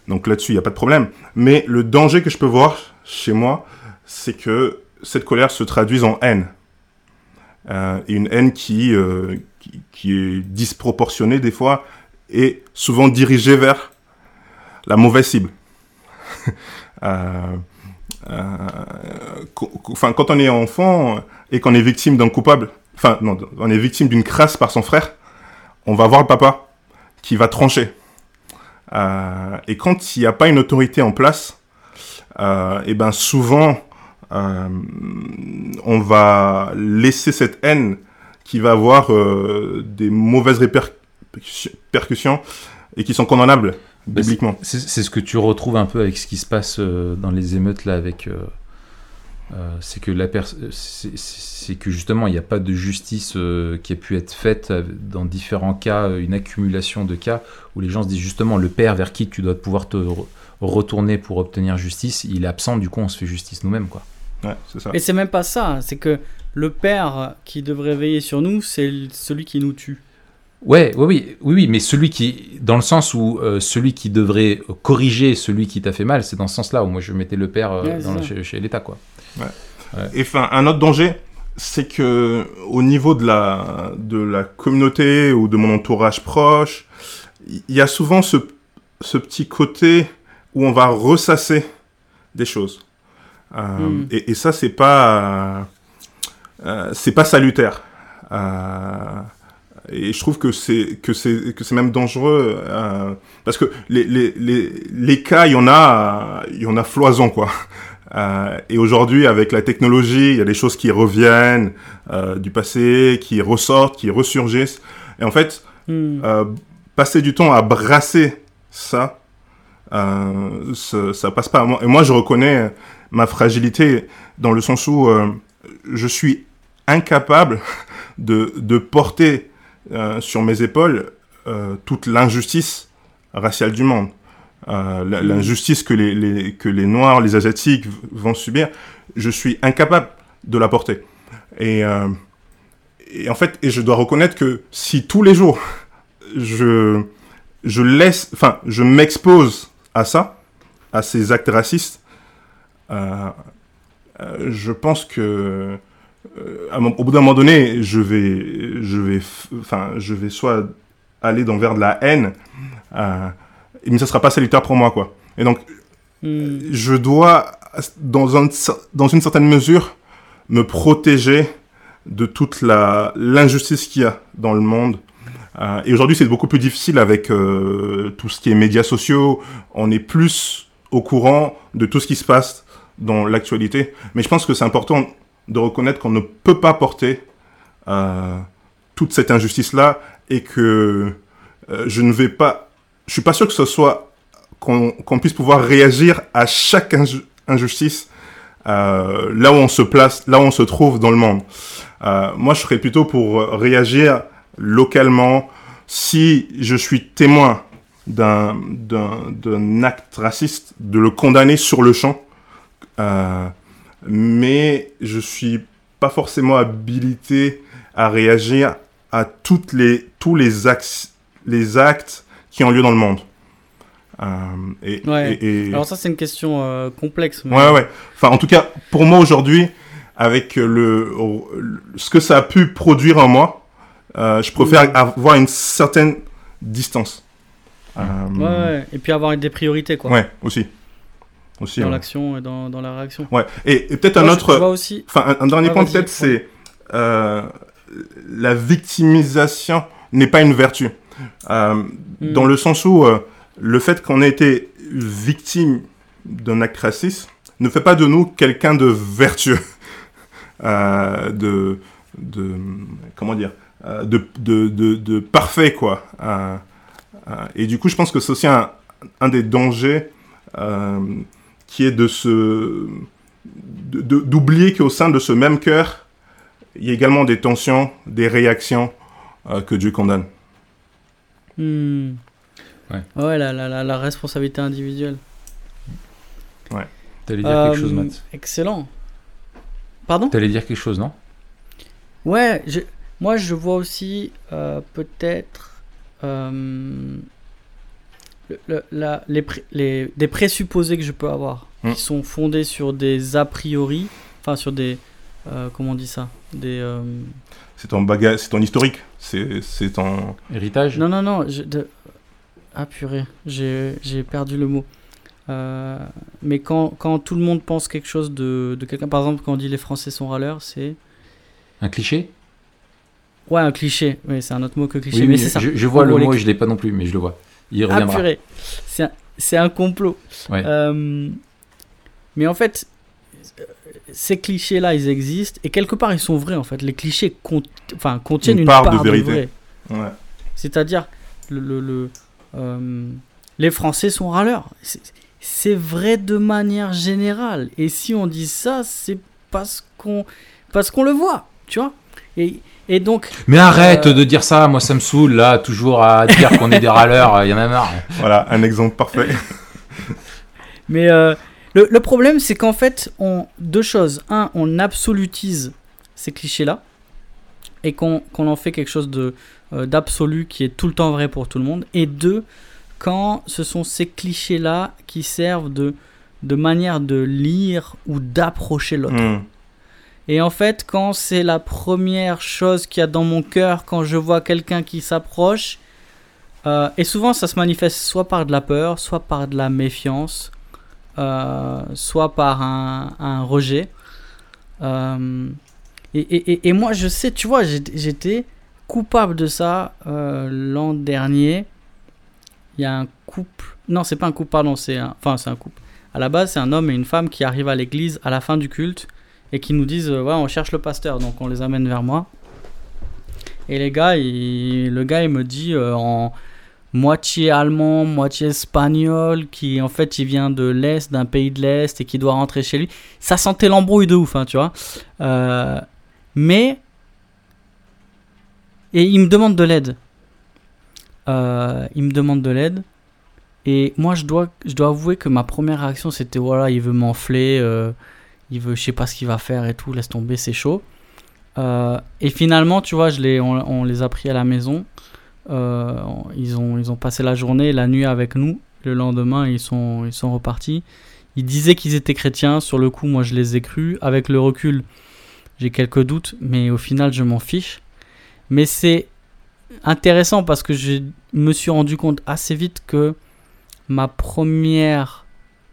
Donc là-dessus, il n'y a pas de problème. Mais le danger que je peux voir chez moi, c'est que cette colère se traduise en haine. Euh, une haine qui, euh, qui, qui est disproportionnée des fois et souvent dirigée vers la mauvaise cible. Euh, quand on est enfant et qu'on est victime d'un coupable, enfin, non, on est victime d'une crasse par son frère, on va voir le papa qui va trancher. Euh, et quand il n'y a pas une autorité en place, euh, et ben souvent, euh, on va laisser cette haine qui va avoir euh, des mauvaises répercussions percussions et qui sont condamnables bibliquement. C'est ce que tu retrouves un peu avec ce qui se passe dans les émeutes là avec. Euh, euh, c'est que la pers- c'est- que justement il n'y a pas de justice euh, qui a pu être faite euh, dans différents cas, euh, une accumulation de cas où les gens se disent justement le père vers qui tu dois pouvoir te re- retourner pour obtenir justice, il est absent, du coup on se fait justice nous-mêmes quoi. Ouais, c'est ça. Et c'est même pas ça, c'est que le père qui devrait veiller sur nous, c'est celui qui nous tue. Ouais, oui, oui, oui, oui, mais celui qui, dans le sens où euh, celui qui devrait corriger celui qui t'a fait mal, c'est dans ce sens-là où moi je mettais le père euh, Ouais, c'est dans le- ça. chez, chez l'État quoi. Et enfin, un autre danger, c'est que au niveau de la, de la communauté ou de mon entourage proche, il y a souvent ce, ce petit côté où on va ressasser des choses. Euh, Mm. et, et ça, c'est pas, euh, c'est pas salutaire. Euh, et je trouve que c'est que c'est que c'est même dangereux euh, parce que les, les, les, les cas, il y en a, il y en a floison quoi. Euh, et aujourd'hui, avec la technologie, il y a des choses qui reviennent euh, du passé, qui ressortent, qui ressurgissent. Et en fait, Hmm. euh, passer du temps à brasser ça, euh, ça, passe pas. Et moi, je reconnais ma fragilité dans le sens où je suis incapable de, de porter sur mes épaules toute l'injustice raciale du monde. Euh. L'injustice que les, les- que les Noirs, les Asiatiques vont subir, je suis incapable de la porter. Et, euh, et en fait, et je dois reconnaître que si tous les jours je, je laisse, enfin, je m'expose à ça, à ces actes racistes, euh, je pense que à au bout d'un moment donné, je vais, je vais, enfin, je vais soit aller dans vers de la haine, mais ça sera pas salutaire pour moi, quoi. Et donc, Hmm. je dois, dans, un, dans une certaine mesure, me protéger de toute la l'injustice qu'il y a dans le monde. Euh, et aujourd'hui, c'est beaucoup plus difficile avec euh, tout ce qui est médias sociaux. On est plus au courant de tout ce qui se passe dans l'actualité. Mais je pense que c'est important de reconnaître qu'on ne peut pas porter euh, toute cette injustice-là et que je ne vais pas, je suis pas sûr que ce soit qu'on puisse pouvoir réagir à chaque inju- injustice euh, là où on se place, là où on se trouve dans le monde. Euh, moi, je serais plutôt pour réagir localement si je suis témoin d'un acte raciste, de le condamner sur le champ. Euh, mais je suis pas forcément habilité à réagir à toutes les tous les actes les actes qui ont lieu dans le monde. Euh, et, Ouais. et- et- Alors ça c'est une question euh, complexe. mais- Ouais, ouais. Enfin, en tout cas, pour moi aujourd'hui, avec le, le- ce que ça a pu produire en moi, euh, je préfère avoir une certaine distance. Ouais. Et puis avoir des priorités quoi. ouais, aussi. Aussi. Dans ouais. l'action et dans, dans la réaction. Ouais. Et, et peut-être un autre. Aussi. Enfin, un, un dernier point peut-être, c'est la victimisation n'est pas une vertu. Euh. Dans le sens où euh, le fait qu'on ait été victime d'un acte raciste ne fait pas de nous quelqu'un de vertueux, euh, de, de comment dire, de, de, de, parfait quoi. Et du coup, je pense que c'est aussi un, un des dangers qui est de se d'oublier qu'au sein de ce même cœur, il y a également des tensions, des réactions euh, que Dieu condamne. Hmm. Ouais. Ouais, la, la, la, responsabilité individuelle. T'allais dire quelque chose, Euh, Matt Excellent. Pardon? T'allais dire quelque chose, non? Ouais, je- moi je vois aussi euh, peut-être euh, le- le- la- les, pré- les- des présupposés que je peux avoir Hmm. qui sont fondés sur des a priori, enfin sur des. euh, comment on dit ça? Des. C'est ton bagage, c'est ton historique, c'est c'est ton. Héritage Non, non, non. Je, de... Ah purée, j'ai j'ai perdu le mot. Euh, mais quand, quand tout le monde pense quelque chose de, de quelqu'un, par exemple quand on dit les Français sont râleurs, c'est... Un cliché? Ouais, un cliché. Oui, c'est un autre mot que cliché, Oui, mais oui, c'est ça. Je, je vois le les mot et je l'ai pas non plus, mais je le vois. Il Ah reviendra. purée, c'est un, c'est un complot. Ouais. Euh, mais en fait, ces clichés-là, ils existent et quelque part, ils sont vrais en fait. Les clichés cont- enfin, contiennent Une une, part part, de vérité. Ouais. C'est-à-dire, le, le- le, euh, les Français sont râleurs. C'est- C'est vrai de manière générale. Et si on dit ça, c'est parce qu'on parce qu'on le voit, tu vois. Et, et donc, Mais arrête Euh, de dire ça, moi ça me saoule là, toujours à dire qu'on est des râleurs, il y en a marre. Voilà, un exemple parfait. mais euh, le, le problème, c'est qu'en fait, on deux choses. Un, on absolutise ces clichés-là et qu'on en fait quelque chose de euh, d'absolu qui est tout le temps vrai pour tout le monde. Et deux, quand ce sont ces clichés-là qui servent de, de manière de lire ou d'approcher l'autre. Hmm. Et en fait, quand c'est la première chose qu'il y a dans mon cœur quand je vois quelqu'un qui s'approche, euh, et souvent ça se manifeste soit par de la peur, soit par de la méfiance, soit par un, rejet. Euh, et, et- et- moi, je sais, tu vois, j'étais- coupable de ça euh, l'an dernier. Il y a un couple. Non, c'est pas un couple, pardon, c'est un... Enfin, c'est un couple. À la base, c'est un homme et une femme qui arrivent à l'église à la fin du culte et qui nous disent euh, ouais on cherche le pasteur donc on les amène vers moi et les gars le gars il me dit euh, en moitié allemand moitié espagnol qui en fait il vient de l'est d'un pays de l'est et qui doit rentrer chez lui ça sentait l'embrouille de ouf hein, tu vois Euh, mais et il me demande de l'aide Euh, il me demande de l'aide et moi je dois je dois avouer que ma première réaction c'était voilà il veut m'enfler euh, il veut, je sais pas ce qu'il va faire et tout, laisse tomber, c'est chaud. Euh, et finalement, tu vois, je on, on les a pris à la maison. Euh, ils, ont, ils ont passé la journée, la nuit avec nous. Le lendemain, ils sont, ils sont repartis. Ils disaient qu'ils étaient chrétiens. Sur le coup, moi, je les ai crus. Avec le recul, j'ai quelques doutes, mais au final, je m'en fiche. Mais c'est intéressant parce que je me suis rendu compte assez vite que ma première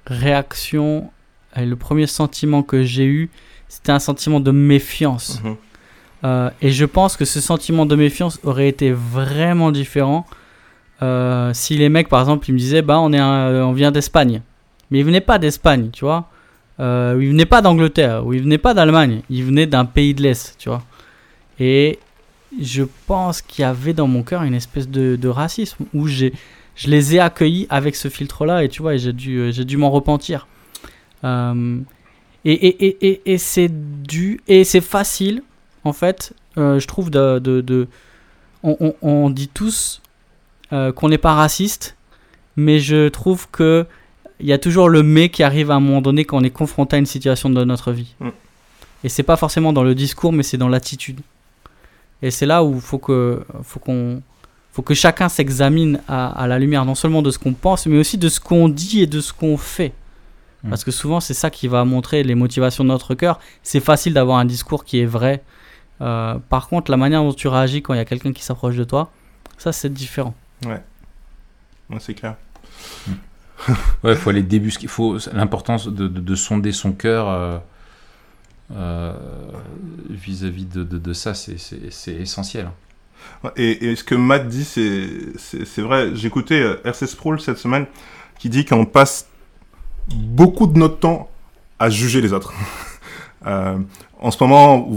réaction et le premier sentiment que j'ai eu, c'était un sentiment de méfiance. Mhm. Euh, et je pense que ce sentiment de méfiance aurait été vraiment différent euh, si les mecs, par exemple, ils me disaient, bah, on, est euh, on vient d'Espagne. Mais ils venaient pas d'Espagne, tu vois. Euh, ils venaient pas d'Angleterre, ou ils venaient pas d'Allemagne. Ils venaient d'un pays de l'Est, tu vois. Et je pense qu'il y avait dans mon cœur une espèce de, racisme où j'ai, je les ai accueillis avec ce filtre-là et tu vois, j'ai dû, j'ai dû m'en repentir. Et, et, et, et c'est dû, et c'est facile, en fait, euh, je trouve, de. de, de- on, on- on dit tous euh, qu'on n'est pas raciste, mais je trouve que il y a toujours le mais qui arrive à un moment donné quand on est confronté à une situation de notre vie. Mm. Et c'est pas forcément dans le discours, mais c'est dans l'attitude. Et c'est là où faut que, faut qu'on, faut que chacun s'examine à, à la lumière non seulement de ce qu'on pense, mais aussi de ce qu'on dit et de ce qu'on fait. Mm. Parce que souvent, c'est ça qui va montrer les motivations de notre cœur. C'est facile d'avoir un discours qui est vrai. Euh, par contre, la manière dont tu réagis quand il y a quelqu'un qui s'approche de toi, ça, c'est différent. Ouais, c'est clair. Ouais, il faut aller débusquer. Faut l'importance de, de- de sonder son cœur euh, euh, vis-à-vis de, de- de ça, c'est- c'est c'est essentiel. Et, et ce que Matt dit, c'est c'est- c'est vrai. J'écoutais RC Sproul cette semaine qui dit qu'on passe beaucoup de notre temps à juger les autres. Euh, en ce moment,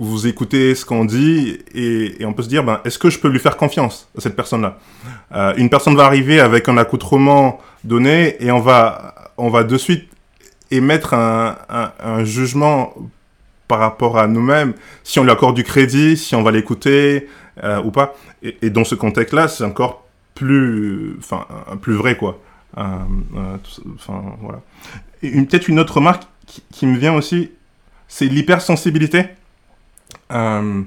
vous, écoutez ce qu'on dit et, on peut se dire, ben, est-ce que je peux lui faire confiance à cette personne-là? Euh, Une personne va arriver avec un accoutrement donné et on va, on va de suite émettre un, jugement par rapport à nous-mêmes, si on lui accorde du crédit, si on va l'écouter euh, ou pas. Et, dans ce contexte-là, c'est encore plus, enfin, euh, plus vrai, quoi. Euh, euh, Enfin, voilà. Et une- peut-être une autre remarque qui me vient aussi, c'est l'hypersensibilité. Euh,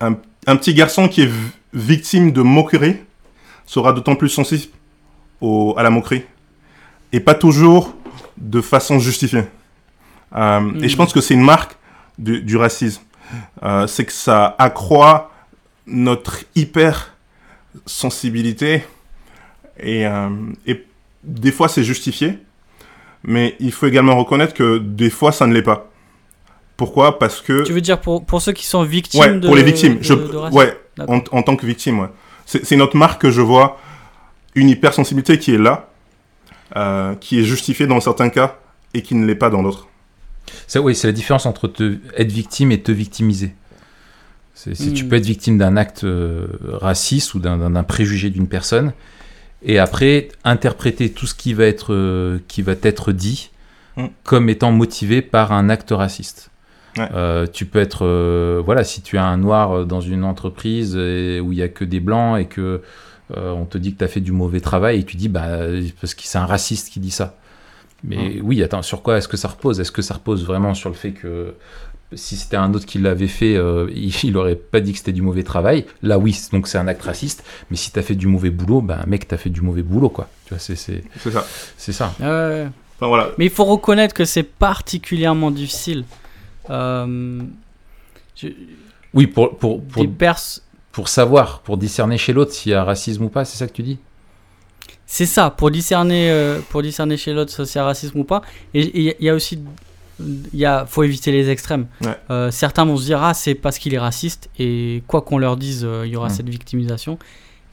un, un petit garçon qui est victime de moquerie sera d'autant plus sensible au, à la moquerie. Et pas toujours de façon justifiée. Euh, Et je Mhm. pense que c'est une marque du, du racisme. Euh, c'est que ça accroît notre hyper sensibilité et, euh, et des fois c'est justifié, mais il faut également reconnaître que des fois ça ne l'est pas. Pourquoi Parce que Tu veux dire pour, pour ceux qui sont victimes ouais, de pour les victimes, de- je, de ouais, en, en tant que victime, ouais. C'est c'est notre marque que je vois une hypersensibilité qui est là, euh, qui est justifiée dans certains cas et qui ne l'est pas dans d'autres. Ça, oui, c'est la différence entre te, être victime et te victimiser. C'est, c'est- Tu Mm. peux être victime d'un acte euh, raciste ou d'un, d'un- d'un préjugé d'une personne, et après interpréter tout ce qui va être, euh, qui va être dit Mm. comme étant motivé par un acte raciste. Ouais. Euh, tu peux être, euh, voilà, si tu as un noir euh, dans une entreprise et- où il y a que des blancs et que euh, on te dit que tu as fait du mauvais travail et tu dis bah parce que c'est un raciste qui dit ça. Mais oui, attends, sur quoi est-ce que ça repose? Est-ce que ça repose vraiment sur le fait que si c'était un autre qui l'avait fait, euh, il, il aurait pas dit que c'était du mauvais travail? Là, oui, donc c'est un acte raciste. Mais si t'as fait du mauvais boulot, ben mec, t'as fait du mauvais boulot, quoi. Tu vois, c'est c'est C'est ça. c'est ça. Enfin, voilà. Mais il faut reconnaître que c'est particulièrement difficile. Euh, je- Oui, pour pour pour, des pers- pour savoir, pour discerner chez l'autre s'il y a racisme ou pas, c'est ça que tu dis? C'est ça, pour discerner, euh, pour discerner chez l'autre si c'est un racisme ou pas. Et il y, y a aussi, il y a, faut éviter les extrêmes. Ouais. Euh, certains vont se dire ah c'est parce qu'il est raciste et quoi qu'on leur dise, euh, il y aura Mm. cette victimisation.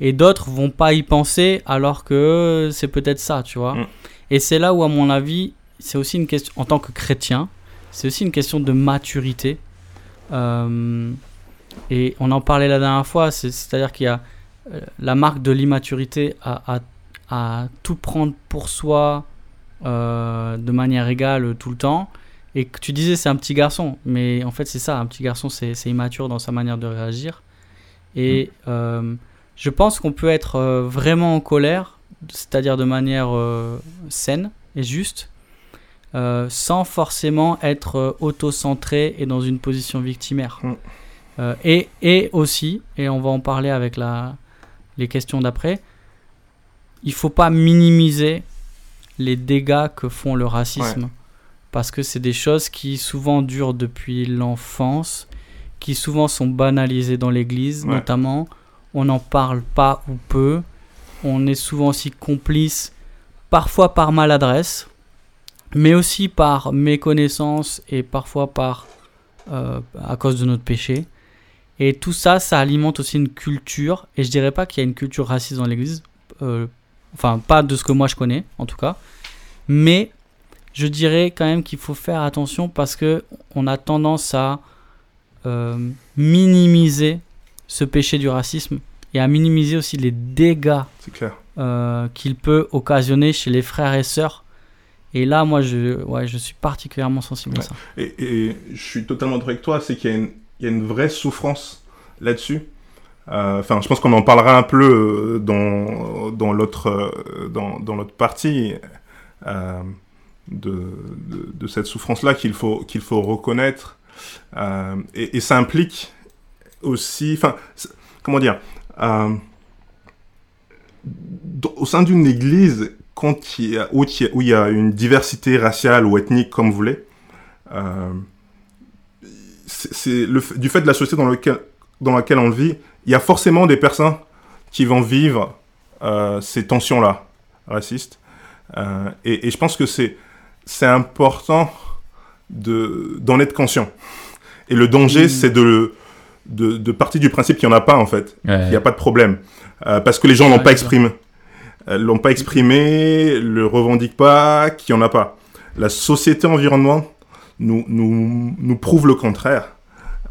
Et d'autres vont pas y penser alors que c'est peut-être ça, tu vois. Mm. Et c'est là où à mon avis, c'est aussi une question en tant que chrétien, c'est aussi une question de maturité. Euh, et on en parlait la dernière fois, c'est- c'est-à-dire qu'il y a euh, la marque de l'immaturité à, à à tout prendre pour soi euh, de manière égale tout le temps. Et que tu disais c'est un petit garçon, mais en fait c'est ça, un petit garçon c'est immature dans sa manière de réagir. Et euh, je pense qu'on peut être vraiment en colère, c'est-à-dire de manière saine et juste, euh, sans forcément être euh, auto-centré et dans une position victimaire. Mm. Euh, et, et aussi, et on va en parler avec la, les questions d'après, il faut pas minimiser les dégâts que font le racisme. Parce que c'est des choses qui souvent durent depuis l'enfance, qui souvent sont banalisées dans l'église Ouais. notamment. On n'en parle pas ou peu. On est souvent aussi complice, parfois par maladresse, mais aussi par méconnaissance et parfois par euh, à cause de notre péché. Et tout ça, ça alimente aussi une culture. Et je dirais pas qu'il y a une culture raciste dans l'Église. euh, enfin, pas de ce que moi je connais, en tout cas. Mais je dirais quand même qu'il faut faire attention parce que on a tendance à euh, minimiser ce péché du racisme et à minimiser aussi les dégâts qu'il peut occasionner chez les frères et sœurs. Et là, moi, je, ouais, je suis particulièrement sensible à ça. Et, et je suis totalement d'accord avec toi, c'est qu'il y, a une- il y a une vraie souffrance là-dessus. Euh, Enfin, je pense qu'on en parlera un peu euh, dans, dans l'autre euh, dans, dans partie euh, de, de, de cette souffrance-là qu'il faut, qu'il faut reconnaître. Euh, et, et ça implique aussi... Enfin, comment dire Au sein d'une église, quand il y a, où, il y a, une diversité raciale ou ethnique, comme vous voulez, euh, c'est du fait de la société dans, lequel, dans laquelle on vit, il y a forcément des personnes qui vont vivre euh, ces tensions-là, racistes. Euh, et, et je pense que c'est important de d'en être conscient. Et le danger, Mm. c'est de, de, de partir du principe qu'il n'y en a pas, en fait. Ouais. Il n'y a pas de problème. Euh, parce que les gens Ouais, pas ça. Euh, l'ont pas exprimé, le revendiquent pas, qu'il n'y en a pas. La société environnement nous, nous, nous prouve le contraire.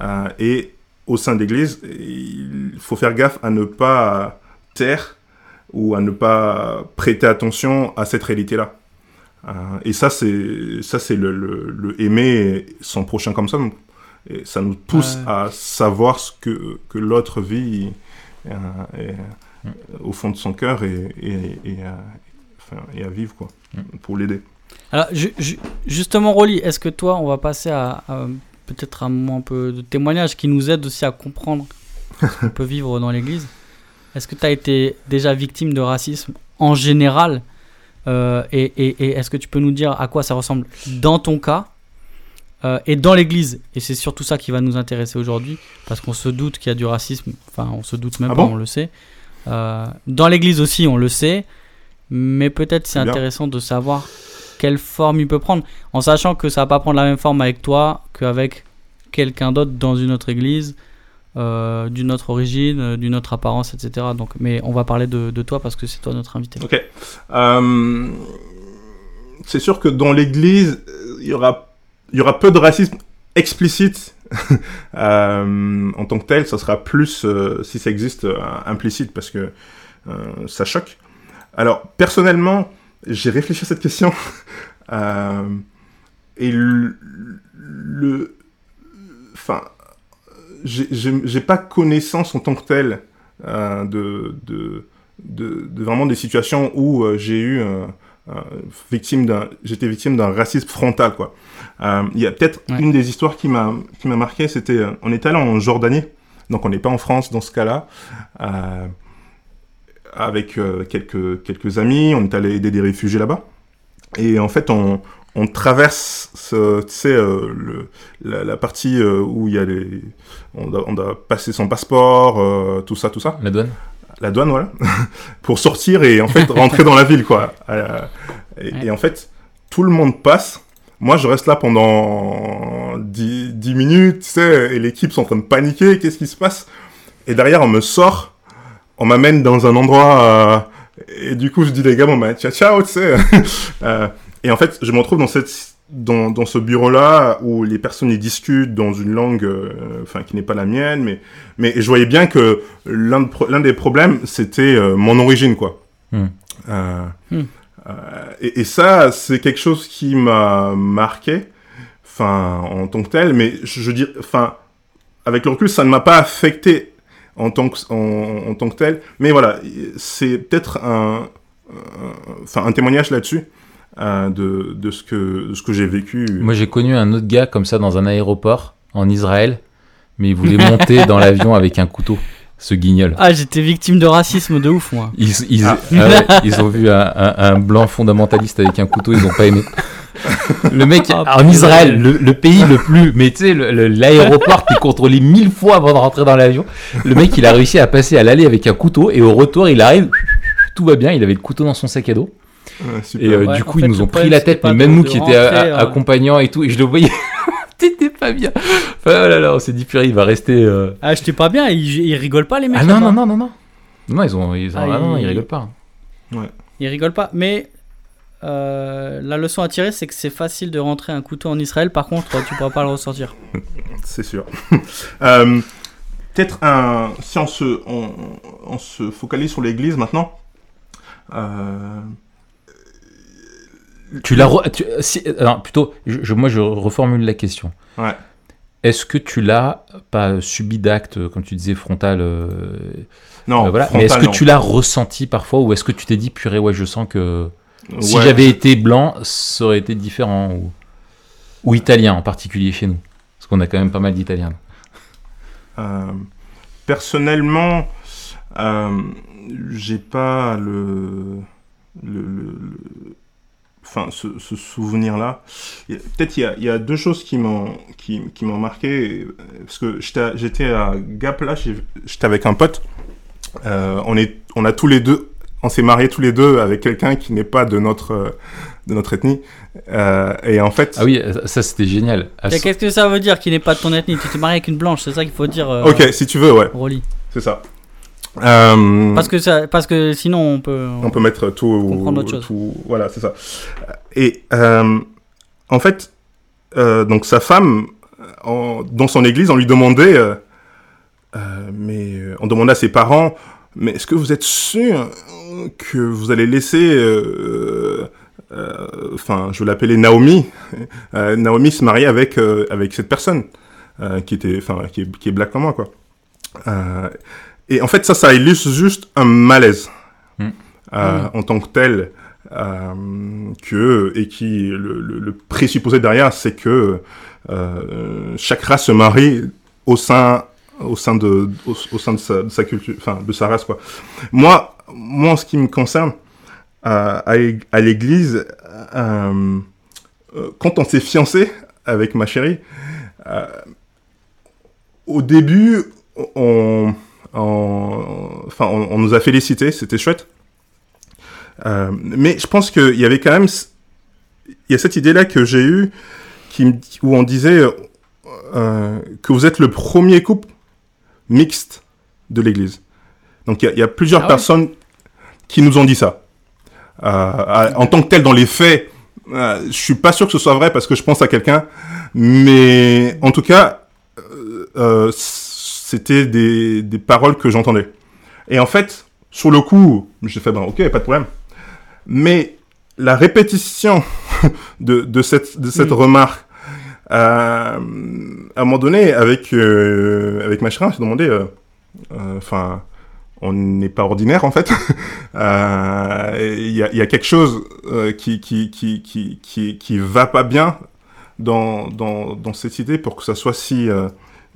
Euh, et au sein de l'Église, il faut faire gaffe à ne pas taire ou à ne pas prêter attention à cette réalité-là. Euh, et ça, c'est ça, c'est le, le, le aimer son prochain comme ça. Et ça nous pousse à savoir ce que, que l'autre vit et, Mm. au fond de son cœur et, et, et, à, enfin, et à vivre quoi, Mm. pour l'aider. Alors, ju- ju- justement, Rolly, est-ce que toi, on va passer à, à peut-être un moment un peu de témoignage qui nous aide aussi à comprendre ce qu'on peut vivre dans l'église? Est-ce que tu as été déjà victime de racisme en général Euh, et, et- et est-ce que tu peux nous dire à quoi ça ressemble dans ton cas euh, et dans l'église? Et c'est surtout ça qui va nous intéresser aujourd'hui parce qu'on se doute qu'il y a du racisme, enfin, on se doute même Ah pas, bon? on le sait. Euh, dans l'église aussi, on le sait, mais peut-être c'est intéressant de savoir quelle forme il peut prendre, en sachant que ça va pas prendre la même forme avec toi qu'avec quelqu'un d'autre dans une autre église, euh, d'une autre origine, euh, d'une autre apparence, etc. Donc, mais on va parler de, de toi parce que c'est toi notre invité. Ok. Euh, c'est sûr que dans l'Église, il y aura, il y aura peu de racisme explicite en tant que tel. Ça sera plus, euh, si ça existe, euh, implicite parce que euh, ça choque. Alors, personnellement, j'ai réfléchi à cette question. Euh, et le... Enfin, j'ai- pas connaissance en tant que tel euh, de, de, vraiment des situations où euh, j'ai eu euh, euh, victime d'un j'étais victime d'un racisme frontal quoi Euh, il y a peut-être Ouais. une des histoires qui m'a qui m'a marqué c'était euh, on était allé en Jordanie donc on n'est pas en France dans ce cas-là euh, avec euh, quelques quelques amis on est allé aider des réfugiés là-bas et en fait on on traverse ce, tu sais, euh, le, la, la partie euh, où il y a les, on doit, on doit passer son passeport, euh, tout ça, tout ça La douane la douane, voilà, pour sortir et en fait rentrer dans la ville, quoi. Euh, et, Ouais. et en fait, tout le monde passe. Moi, je reste là pendant 10, 10 minutes, tu sais, et l'équipe sont en train de paniquer. Qu'est-ce qui se passe? Et derrière, on me sort, on m'amène dans un endroit, euh, et du coup, je dis les gars, bon, bah, ciao, ciao, tu sais. Euh, et en fait, je me retrouve dans cette dans, dans ce bureau-là où les personnes y discutent dans une langue, euh, enfin, qui n'est pas la mienne, mais mais je voyais bien que l'un de pro- l'un des problèmes, c'était euh, mon origine, quoi. Hmm. Euh, Hmm. Euh, et, ça, c'est quelque chose qui m'a marqué, enfin, en tant que tel, mais je, je dis, enfin, avec le recul, ça ne m'a pas affecté en tant que, tel, mais voilà, c'est peut-être un, enfin, un témoignage là-dessus. euh, de ce que j'ai vécu. Moi, j'ai connu un autre gars comme ça dans un aéroport en Israël, mais il voulait monter dans l'avion avec un couteau, ce guignol. Ah, j'étais victime de racisme de ouf, moi. Ils, ils, Ah. ah ouais, ils ont vu un, un- un blanc fondamentaliste avec un couteau, ils ont pas aimé. Le mec, Ah, en putain. Israël, le, le pays le plus, mais tu sais, l'aéroport qui est contrôlé mille fois avant de rentrer dans l'avion. Le mec, il a réussi à passer à l'aller avec un couteau et au retour, il arrive, tout va bien, il avait le couteau dans son sac à dos. Ouais, super. Et euh, Ouais, du coup, fait, ils nous ont pris la tête, mais même nous qui a- hein. accompagnants et tout, et je le voyais. T'étais pas bien. Enfin, oh là là, on s'est dit, purée, il va rester. euh, Ah, j'étais pas bien, ils, ils rigolent pas, les mecs. Ah non, là-bas. non, non, non, non. Non, ils ont. Ils, ont- Ah, ah, non, ils- ils rigolent pas. Ils rigolent pas. Mais euh, la leçon à tirer, c'est que c'est facile de rentrer un couteau en Israël. Par contre, tu pourras pas le ressortir. C'est sûr. Euh, peut-être un, si on se, on, on se focalise sur l'Église maintenant. Euh, Tu l'as. re- tu- si- alors, plutôt, je, moi, je reformule la question. Ouais. Est-ce que tu l'as pas subi d'acte, comme tu disais, frontal euh, non, euh, voilà. frontal, Mais est-ce que non. tu l'as ressenti parfois ou est-ce que tu t'es dit, purée, ouais, je sens que si Ouais, j'avais été blanc, ça aurait été différent ou, ou italien en particulier chez nous? Parce qu'on a quand même pas mal d'italiens. Euh, personnellement, euh, j'ai pas le, le- le- enfin, ce, ce souvenir-là. Peut-être il y a, il y a deux choses qui m'ont qui, qui m'ont marqué euh, parce que j'étais à- Gap là, j'étais avec un pote. Euh, on est, on a tous les deux, on s'est mariés tous les deux avec quelqu'un qui n'est pas de notre de notre ethnie. Euh, et en fait, Ah oui, ça c'était génial. Qu'est-ce que ça veut dire qu'il n'est pas de ton ethnie? Tu t'es marié avec une blanche, c'est ça qu'il faut dire, euh, ok, si tu veux, ouais, Rolly. c'est ça. Euh, Parce que, ça, parce que sinon on peut. On peut mettre tout. Comprendre autre chose. tout- voilà, c'est ça. Et euh, en fait, euh, donc sa femme, en- dans son église, on lui demandait, mais on demandait à ses parents, mais est-ce que vous êtes sûr que vous allez laisser, enfin, je vais l'appeler Naomi, Naomi se marier avec avec cette personne qui était, enfin, qui est, qui est black comme moi, quoi. Et en fait, ça, ça illustre juste un malaise Hmm. euh, Mhm. en tant que tel, euh, que et qui le, le, le présupposé derrière, c'est que euh, chaque race se marie au sein au sein de au, au sein de sa, de sa culture, enfin de sa race quoi. Moi, moi en ce qui me concerne, euh, à, à l'église, euh, euh, quand on s'est fiancé avec ma chérie, euh, au début, on, on- enfin, on, on nous a félicité, c'était chouette. Euh, mais je pense qu'il y avait quand même, il y a cette idée-là que j'ai eue, qui, me- où on disait euh, que vous êtes le premier couple mixte de l'Église. Donc il y a- il y, a plusieurs Ah ouais personnes qui nous ont dit ça. Euh, en tant que tel, dans les faits, euh, je suis pas sûr que ce soit vrai parce que je pense à quelqu'un, mais en tout cas, euh, c'était des, des paroles que j'entendais. Et en fait, sur le coup, j'ai fait, ben, ok, pas de problème. Mais la répétition de, de cette, de cette remarque, euh, à un moment donné, avec, euh, avec ma chérie, on s'est demandé, euh, euh, enfin, on n'est pas ordinaire en fait. Il y, a, il y a quelque chose qui, qui, qui, qui, qui, qui va pas bien dans, dans, dans cette idée pour que ça soit si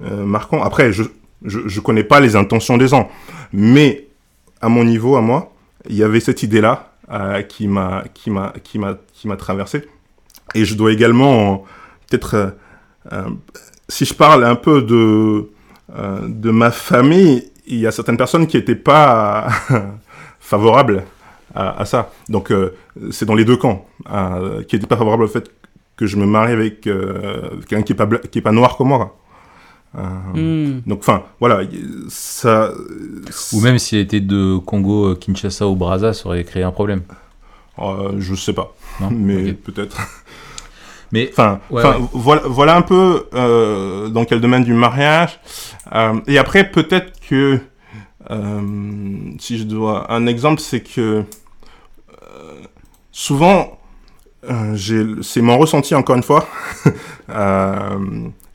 marquant. Après, je, je, je connais pas les intentions des gens, mais à mon niveau, à moi, il y avait cette idée-là euh, qui m'a qui m'a qui m'a qui m'a traversé. Et je dois également euh, peut-être euh, si je parle un peu de de ma famille, il y a certaines personnes qui n'étaient pas favorables à, ça. Donc c'est dans les deux camps, qui n'étaient pas favorables au fait que je me marie avec quelqu'un qui est pas qui est pas noir comme moi. Euh, Hmm. Donc enfin voilà, ça. Ou même s'il était de Congo, euh, Kinshasa ou Brazza, ça aurait créé un problème. Euh, je sais pas, Non mais peut-être. Mais Enfin, Ouais, enfin, ouais. Voilà, voilà un peu euh, dans quel domaine du mariage. Euh, et après, peut-être que euh, si je dois un exemple, c'est que euh, souvent, euh, j'ai, c'est mon ressenti encore une fois.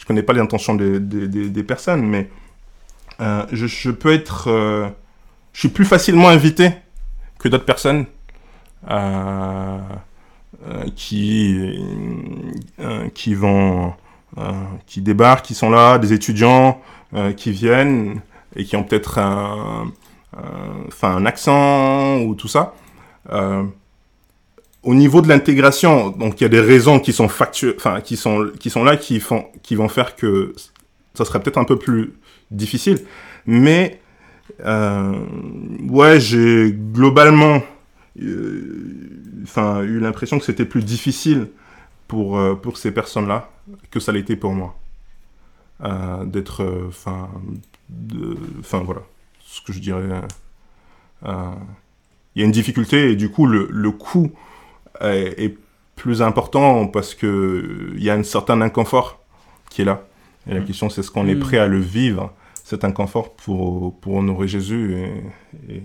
je connais pas les intentions des, personnes, mais euh, je, peux être, euh, je suis plus facilement invité que d'autres personnes. Euh, qui qui vont qui débarquent, qui sont là, des étudiants qui viennent et qui ont peut-être un accent ou tout ça. Au niveau de l'intégration, donc il y a des raisons qui sont factuelles, enfin qui sont qui sont là qui font qui vont faire que ça serait peut-être un peu plus difficile, mais euh, ouais, j'ai globalement euh, enfin, eu l'impression que c'était plus difficile pour, euh, pour ces personnes-là que ça l'était pour moi. D'être, enfin, enfin voilà, ce que je dirais. Il y a une difficulté et du coup, le, le coût est, est plus important parce que il y a un certain inconfort qui est là. Et la Mm. question, c'est est-ce qu'on est Mm. prêt à le vivre cet inconfort pour, pour honorer Jésus et, et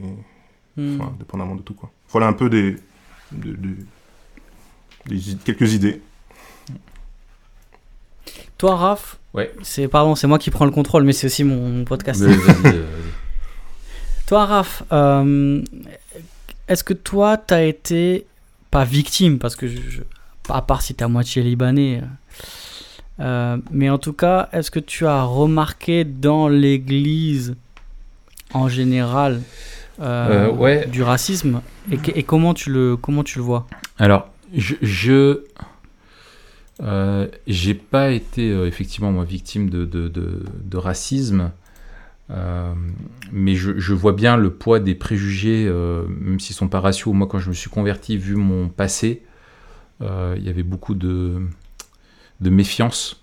enfin, dépendamment de tout quoi. Voilà un peu des, quelques idées. Toi, Raph, Ouais. c'est pardon, c'est moi qui prends le contrôle, mais c'est aussi mon, mon podcast. Vas-y, vas-y, vas-y. Toi, Raph, euh, est-ce que toi, t'as été pas victime, parce que je, je- à part si t'es à moitié libanais, euh, euh, mais en tout cas, est-ce que tu as remarqué dans l'Église en général euh, ouais. du racisme? Et, comment tu le comment tu le vois? Alors, je, je euh, j'ai pas été euh, effectivement moi victime de, de, de- de racisme, euh, mais je, vois bien le poids des préjugés, euh, même s'ils sont pas raciaux. Moi, quand je me suis converti, vu mon passé, euh, il y avait beaucoup de, méfiance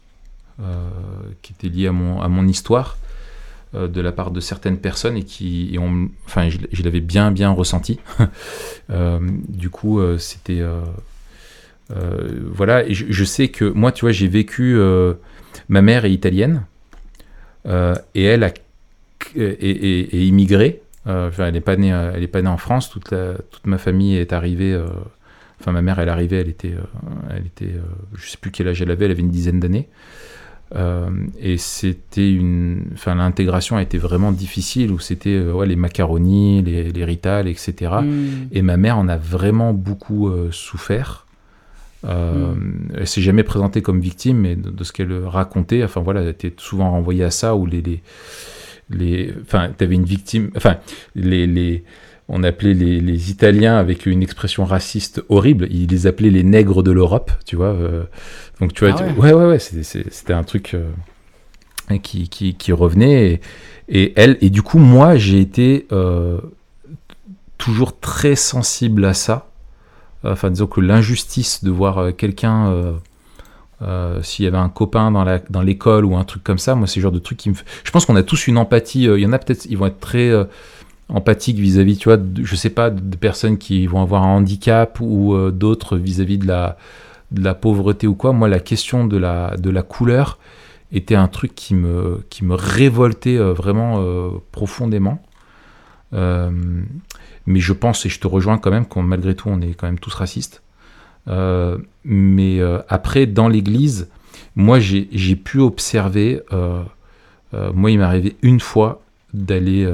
qui était liée à mon, à mon histoire de la part de certaines personnes et qui, enfin, je, l'avais bien bien ressenti. Du coup, c'était voilà. Et je, sais que moi, tu vois, j'ai vécu. ma mère est italienne et elle a est, est- est immigrée. Euh, elle n'est pas née, euh, elle est pas née en France. Toute la, toute ma famille est arrivée. euh, Enfin, ma mère, elle est arrivée. Elle était, euh, elle était, euh, je sais plus quel âge elle avait. Elle avait une dizaine d'années. Euh, et c'était une, enfin l'intégration a été vraiment difficile où c'était euh, ouais, les macaronis, les, les ritales, etc. Hmm. Et ma mère en a vraiment beaucoup euh, souffert. Euh, Elle s'est jamais présentée comme victime, mais de, de ce qu'elle racontait, enfin voilà, elle était souvent renvoyée à ça où les, les, les enfin, t'avais une victime, enfin, les, les, on appelait les, les Italiens avec une expression raciste horrible, ils les appelaient les nègres de l'Europe, tu vois. euh, donc tu vois, Ah tu- ouais, ouais, ouais, c'était- un truc euh, qui, qui, qui revenait. Et, et elle, et du coup, moi, j'ai été euh, toujours très sensible à ça. Enfin, disons que l'injustice de voir euh, quelqu'un, euh, s'il y avait un copain dans la- dans l'école ou un truc comme ça, moi, c'est le genre de truc qui me. Je pense qu'on a tous une empathie. euh, Il y en a peut-être, ils vont être très euh, empathiques vis-à-vis, tu vois, de- je sais pas, de personnes qui vont avoir un handicap ou d'autres vis-à-vis de la, pauvreté ou quoi. Moi, la question de la, de la couleur était un truc qui me, qui me révoltait vraiment profondément. Mais je pense, et je te rejoins quand même, qu'on malgré tout, on est quand même tous racistes. Euh, mais euh, après, dans l'église, moi, j'ai pu observer, euh, moi, il m'est arrivé une fois d'aller,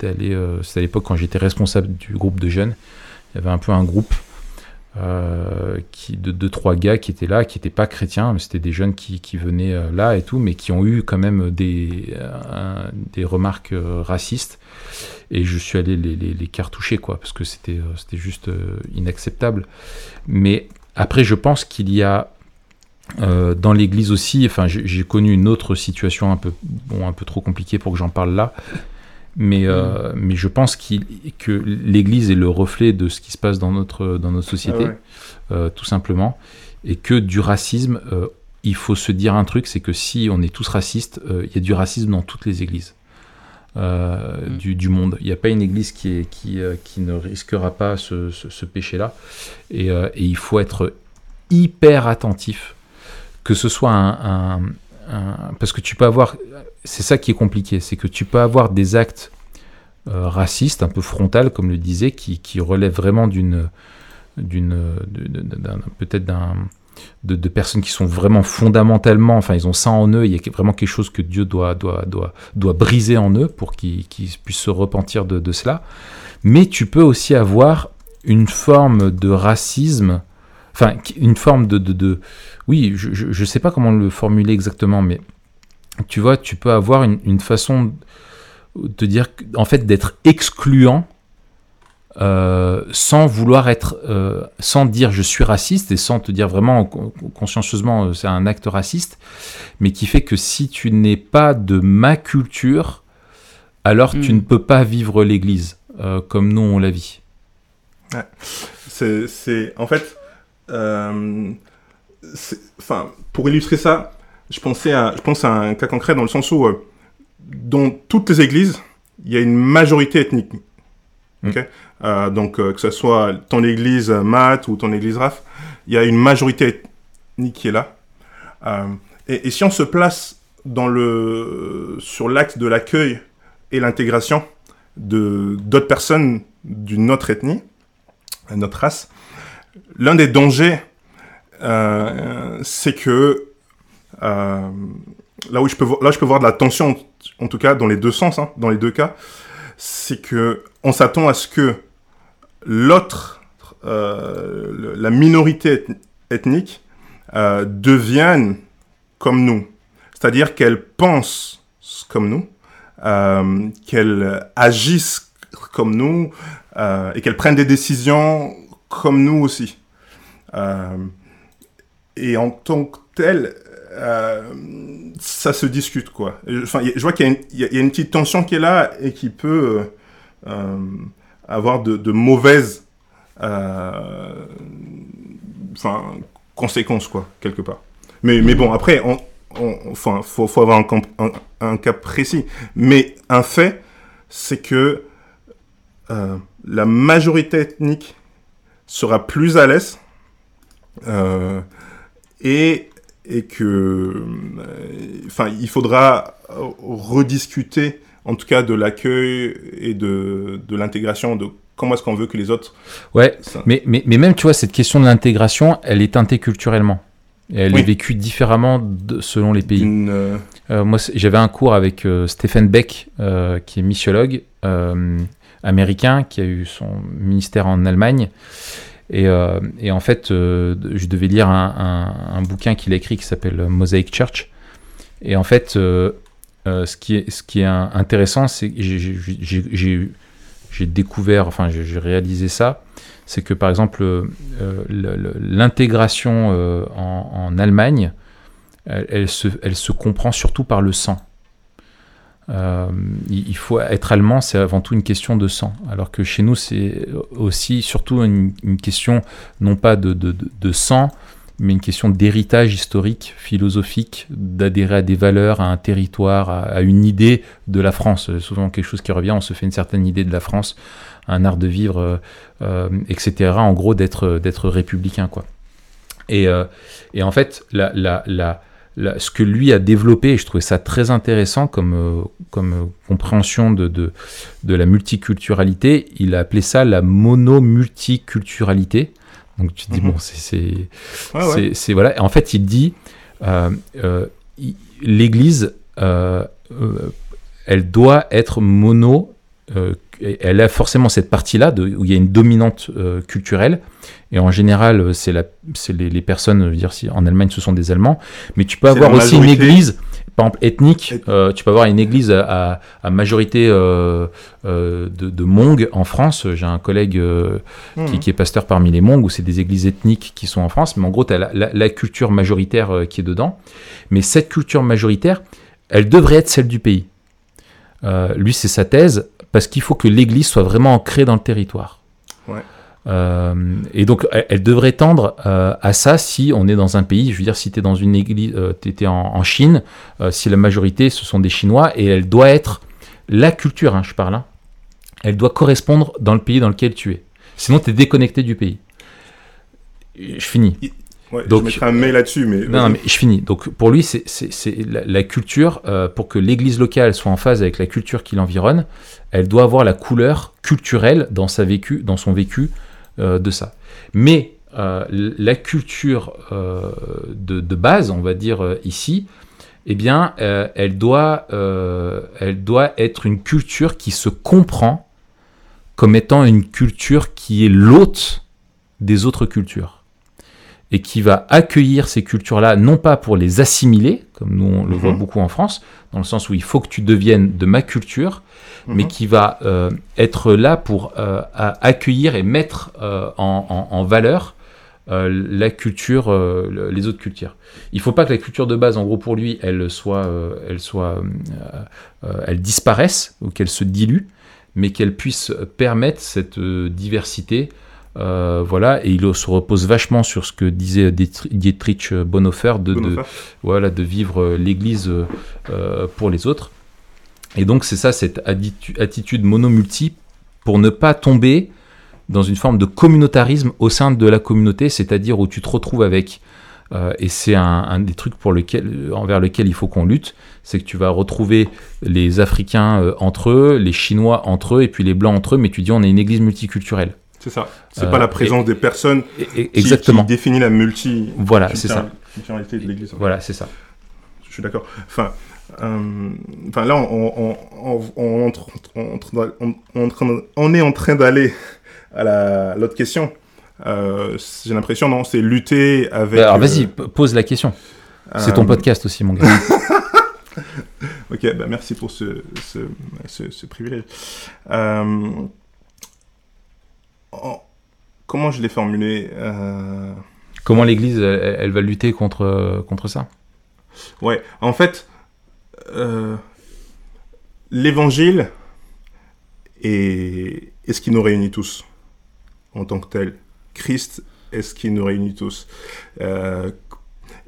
d'aller c'est à l'époque quand j'étais responsable du groupe de jeunes, il y avait un peu un groupe qui, de deux, trois gars qui étaient là, qui n'étaient pas chrétiens, mais c'était des jeunes qui, qui venaient euh, là et tout, mais qui ont eu quand même des, euh, des remarques euh, racistes. Et je suis allé les, les, cartoucher, quoi, parce que c'était euh, juste euh, inacceptable. Mais après, je pense qu'il y a euh, dans l'église aussi, enfin, j'ai connu une autre situation un peu, bon, un peu trop compliquée pour que j'en parle là. Mais, euh, mais je pense qu'il que l'Église est le reflet de ce qui se passe dans notre, dans notre société, Ah ouais. euh, tout simplement. Et que du racisme, euh, il faut se dire un truc, c'est que si on est tous racistes, il y a du racisme dans toutes les églises Mm. du, du monde. Il n'y a pas une église qui, est, qui, qui ne risquera pas ce, ce- ce péché-là. Et, et il faut être hyper attentif, que ce soit un, un- un- parce que tu peux avoir, c'est ça qui est compliqué, c'est que tu peux avoir des actes euh, racistes, un peu frontales, comme le disait, qui, relèvent vraiment d'une, d'une, peut-être d'un, de, personnes qui sont vraiment fondamentalement, enfin, ils ont ça en eux. Il y a vraiment quelque chose que Dieu doit, doit, doit, doit briser en eux pour qu'ils, puissent se repentir de, cela. Mais tu peux aussi avoir une forme de racisme, enfin, une forme de, de, de- oui, je ne sais pas comment le formuler exactement, mais tu vois, tu peux avoir une, une façon de te dire, en fait, d'être excluant euh, sans vouloir être, euh, sans dire je suis raciste et sans te dire vraiment con- consciencieusement euh, c'est un acte raciste, mais qui fait que si tu n'es pas de ma culture, alors tu Mm. ne peux pas vivre l'Église euh, comme nous on la vit. C'est, c'est, en fait, euh, c'est- enfin, pour illustrer ça, je pensais à, je pense à un cas concret dans le sens où, euh, dans toutes les églises, il y a une majorité ethnique. Mm. Euh, donc, euh, que ce soit ton église Matt ou ton église Raph, il y a une majorité ethnique qui est là. Et, et si on se place dans le, sur l'axe de l'accueil et l'intégration de d'autres personnes d'une autre ethnie, d'une autre race, l'un des dangers, c'est que là où je peux là je peux voir de la tension, en tout cas dans les deux sens, hein, dans les deux cas, c'est que on s'attend à ce que l'autre, euh, la minorité ethnique, euh, devienne comme nous, c'est-à-dire qu'elle pense comme nous, euh, qu'elle agisse comme nous euh, et qu'elle prenne des décisions comme nous aussi. Euh, et en tant que tel, euh, ça se discute quoi. Enfin, je vois qu'il y, a une petite tension qui est là et qui peut euh, avoir de, mauvaises euh, conséquences quoi, quelque part. Mais, mais bon, après, on, enfin, faut, avoir un, un, cas précis. Mais un fait, c'est que euh, la majorité ethnique sera plus à l'aise euh, et, et que, euh, enfin, il faudra rediscuter, en tout cas, de l'accueil et de, de l'intégration, de comment est-ce qu'on veut que les autres. Ouais, ça... mais, mais, mais même, tu vois, cette question de l'intégration, elle est teintée culturellement. Et elle oui. est vécue différemment de, selon les pays. Euh... Euh, moi, j'avais un cours avec euh, Stephen Beck, euh, qui est missiologue américain, qui a eu son ministère en Allemagne. Et, et en fait, je devais lire un, un, bouquin qu'il a écrit qui s'appelle Mosaic Church. Et en fait, ce qui, est, ce qui est intéressant, c'est que j'ai découvert, enfin, j'ai réalisé ça c'est que par exemple euh, l'intégration euh, en, en, Allemagne, elle, se, elle, se, comprend surtout par le sang. Euh, il faut être allemand, c'est avant tout une question de sang, alors que chez nous c'est aussi surtout une, question non pas de, sang, mais une question d'héritage historique, philosophique, d'adhérer à des valeurs, à un territoire, à, une idée de la France. Souvent quelque chose qui revient, on se fait une certaine idée de la France un art de vivre, euh, etc. En gros, d'être républicain, quoi. Et, euh, et en fait, la, la, la, la, ce que lui a développé, et je trouvais ça très intéressant comme, euh, comme compréhension de, de, de, la multiculturalité, il a appelé ça la mono-multiculturalité. Donc tu te dis, -hmm. bon, c'est. Ouais, ouais. Voilà. En fait, il dit, euh, euh, l'Église, euh, elle doit être mono elle a forcément cette partie-là où il y a une dominante euh, culturelle. Et en général, c'est les, les, personnes, je veux dire, si en Allemagne ce sont des Allemands, mais tu peux avoir aussi une église, par exemple ethnique, euh, tu peux avoir une église à, à majorité euh, euh, de, de Hmong en France. J'ai un collègue mmh. qui, qui, est pasteur parmi les Hmong, où c'est des églises ethniques qui sont en France, mais en gros, tu as la, la, la, culture majoritaire qui est dedans. Mais cette culture majoritaire, elle devrait être celle du pays. lui, c'est sa thèse parce qu'il faut que l'Église soit vraiment ancrée dans le territoire. Ouais. Euh, et donc, elle, elle devrait tendre euh, à ça si on est dans un pays, je veux dire, si tu es dans une église, euh, tu étais en, en, Chine, euh, si la majorité ce sont des Chinois, et elle doit être la culture, hein, je parle, hein, elle doit correspondre dans le pays dans lequel tu es. Sinon, tu es déconnecté du pays. Je finis. Ouais, Donc, je mettrai un mail là-dessus, mais... Non, non, mais je finis. Donc, pour lui, c'est la, la, culture, euh, pour que l'église locale soit en phase avec la culture qui l'environne, elle doit avoir la couleur culturelle dans, sa vécu, dans son vécu euh, de ça. Mais euh, la culture de, de, base, on va dire ici, eh bien, elle, doit, elle doit être une culture qui se comprend comme étant une culture qui est l'hôte des autres cultures et qui va accueillir ces cultures-là, non pas pour les assimiler, comme nous on le mmh. voit beaucoup en France, dans le sens où il faut que tu deviennes de ma culture, mmh. mais qui va euh, être là pour euh, accueillir et mettre euh, en, en, en, valeur la culture, les autres cultures. Il ne faut pas que la culture de base, en gros pour lui, elle soit, elle soit, elle disparaisse ou qu'elle se dilue, mais qu'elle puisse permettre cette diversité euh, voilà, et il se repose vachement sur ce que disait Dietrich Bonhoeffer, de, Bonhoeffer. de voilà, de vivre l'Église euh, pour les autres. Et donc c'est ça, cette attitude monomulti, pour ne pas tomber dans une forme de communautarisme au sein de la communauté, c'est-à-dire où tu te retrouves avec Euh, et c'est un, un des trucs pour lequel, envers lequel il faut qu'on lutte, c'est que tu vas retrouver les Africains euh, entre eux, les Chinois entre eux, et puis les Blancs entre eux, mais tu dis on est une église multiculturelle. C'est ça. C'est Euh, pas la présence des personnes Et- et- qui, exactement. qui définit la multi. Voilà, c'est ça. de l'Église. Voilà, c'est ça. Je suis d'accord. Enfin, euh, enfin là, on, on, on, on, est en train d'aller à la- l'autre question. Euh, J'ai l'impression, non, c'est lutter avec. Alors euh, vas-y, p- pose la question. C'est ton euh, podcast aussi, mon gars. Ok, bah merci pour ce, ce, ce, ce privilège. Euh, en- comment je l'ai formulé euh, Comment l'Église, elle, elle va lutter contre, contre ça? Ouais, en fait, euh, l'évangile est, est ce qui nous réunit tous en tant que tel. Christ est ce qui nous réunit tous. Euh,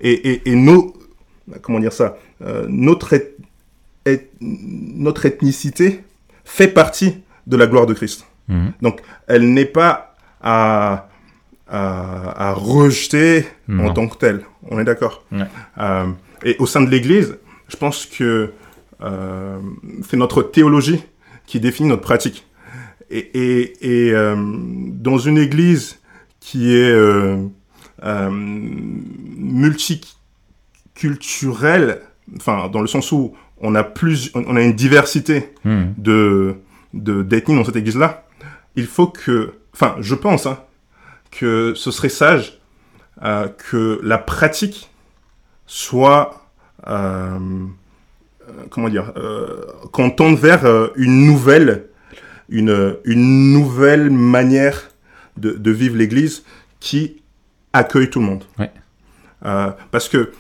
et, et, et nos, comment dire ça, euh, notre, notre ethnicité fait partie de la gloire de Christ. Mhm. Donc, elle n'est pas à, à, à rejeter en tant que telle. On est d'accord Ouais. Euh, Et au sein de l'Église, je pense que euh, c'est notre théologie qui définit notre pratique. Et, et, et euh, dans une Église qui est multiculturelle, enfin dans le sens où on a plus, on a une diversité Mhm. de de d'ethnie dans cette église-là, il faut que, enfin, je pense hein, que ce serait sage euh, que la pratique soit, euh, euh, comment dire, euh, qu'on tende vers une nouvelle, une une nouvelle manière de, de vivre l'Église qui accueille tout le monde. Ouais. Parce que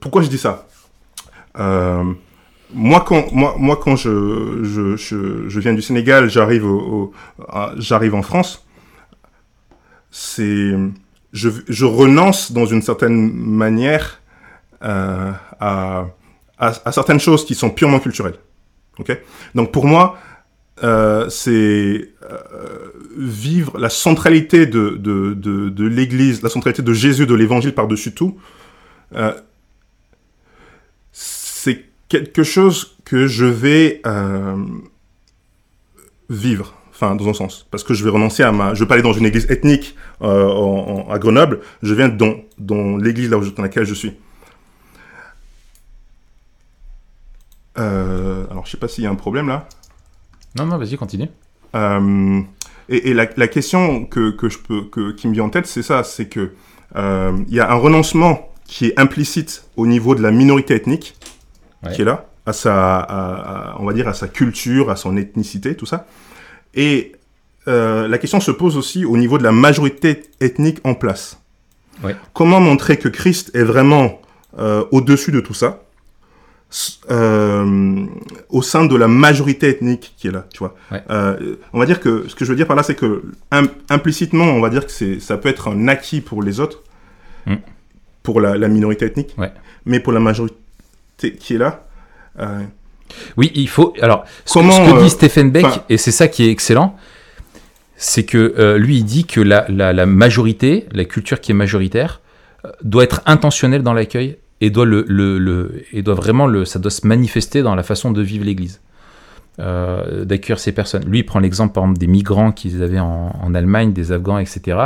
pourquoi je dis ça? Moi quand moi moi quand je je, je, je viens du Sénégal, j'arrive au, au- j'arrive en France, c'est je je renonce dans une certaine manière euh, à, à à certaines choses qui sont purement culturelles. OK? Donc pour moi euh, c'est euh, vivre la centralité de, de, de, de l'Église, la centralité de Jésus, de l'Évangile par-dessus tout, euh, c'est quelque chose que je vais euh, vivre, enfin dans un sens, parce que je vais renoncer à ma, je vais pas aller dans une église ethnique euh, en- en- à Grenoble, je viens dans, dans l'église là où je- dans laquelle je suis. Euh, alors je sais pas s'il y a un problème là. Non, non, vas-y, continue. Et et la, la question que, que je peux, que, qui me vient en tête, c'est ça, c'est que il y a un renoncement qui est implicite au niveau de la minorité ethnique, Ouais. qui est là, à sa, à- à- on va dire à sa culture, à son ethnicité, tout ça. Et euh, la question se pose aussi au niveau de la majorité ethnique en place. Ouais. Comment montrer que Christ est vraiment euh, au-dessus de tout ça, euh, au sein de la majorité ethnique qui est là, tu vois? Ouais. On va dire que ce que je veux dire par là, c'est que im- implicitement, on va dire que c'est, ça peut être un acquis pour les autres, Mm. pour la, la minorité ethnique, Ouais. mais pour la majorité qui est là, euh, Oui, il faut. Alors, ce, Comment, ce que euh, dit Stephen Beck, et c'est ça qui est excellent, c'est que euh, lui, il dit que la, la- la majorité, la culture qui est majoritaire, euh, doit être intentionnelle dans l'accueil et doit le, le, le- et doit vraiment le, ça doit se manifester dans la façon de vivre l'Église, euh, d'accueillir ces personnes. Lui, il prend l'exemple par exemple des migrants qu'ils avaient en, en Allemagne, des Afghans, etc.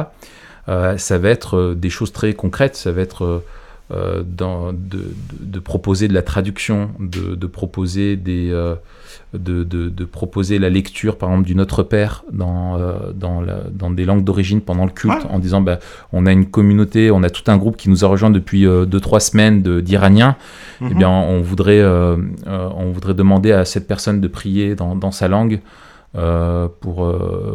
Euh, ça va être euh, des choses très concrètes. Ça va être euh, dans- de, de- de proposer de la traduction, de, de proposer des, euh, de, proposer la lecture, par exemple, du Notre Père dans, euh, dans, la- dans des langues d'origine pendant le culte, Ouais. en disant bah, on a une communauté, on a tout un groupe qui nous a rejoint depuis 2-3 semaines d'Iraniens. Eh mhm. bien, on voudrait, on voudrait demander à cette personne de prier dans, dans sa langue pour,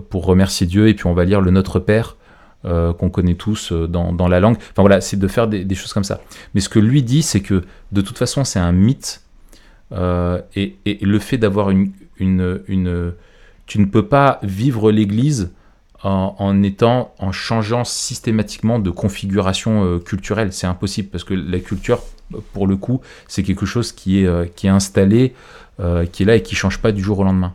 pour remercier Dieu, et puis on va lire le Notre Père. Euh, qu'on connaît tous euh, dans, dans la langue. Enfin voilà, c'est de faire des, des choses comme ça. Mais ce que lui dit, c'est que de toute façon, c'est un mythe. euh, et, et le fait d'avoir une, une, une... Tu ne peux pas vivre l'Église en, en étant, en changeant systématiquement de configuration culturelle. C'est impossible parce que la culture, pour le coup, c'est quelque chose qui est, qui est installé, euh, qui est là et qui change pas du jour au lendemain.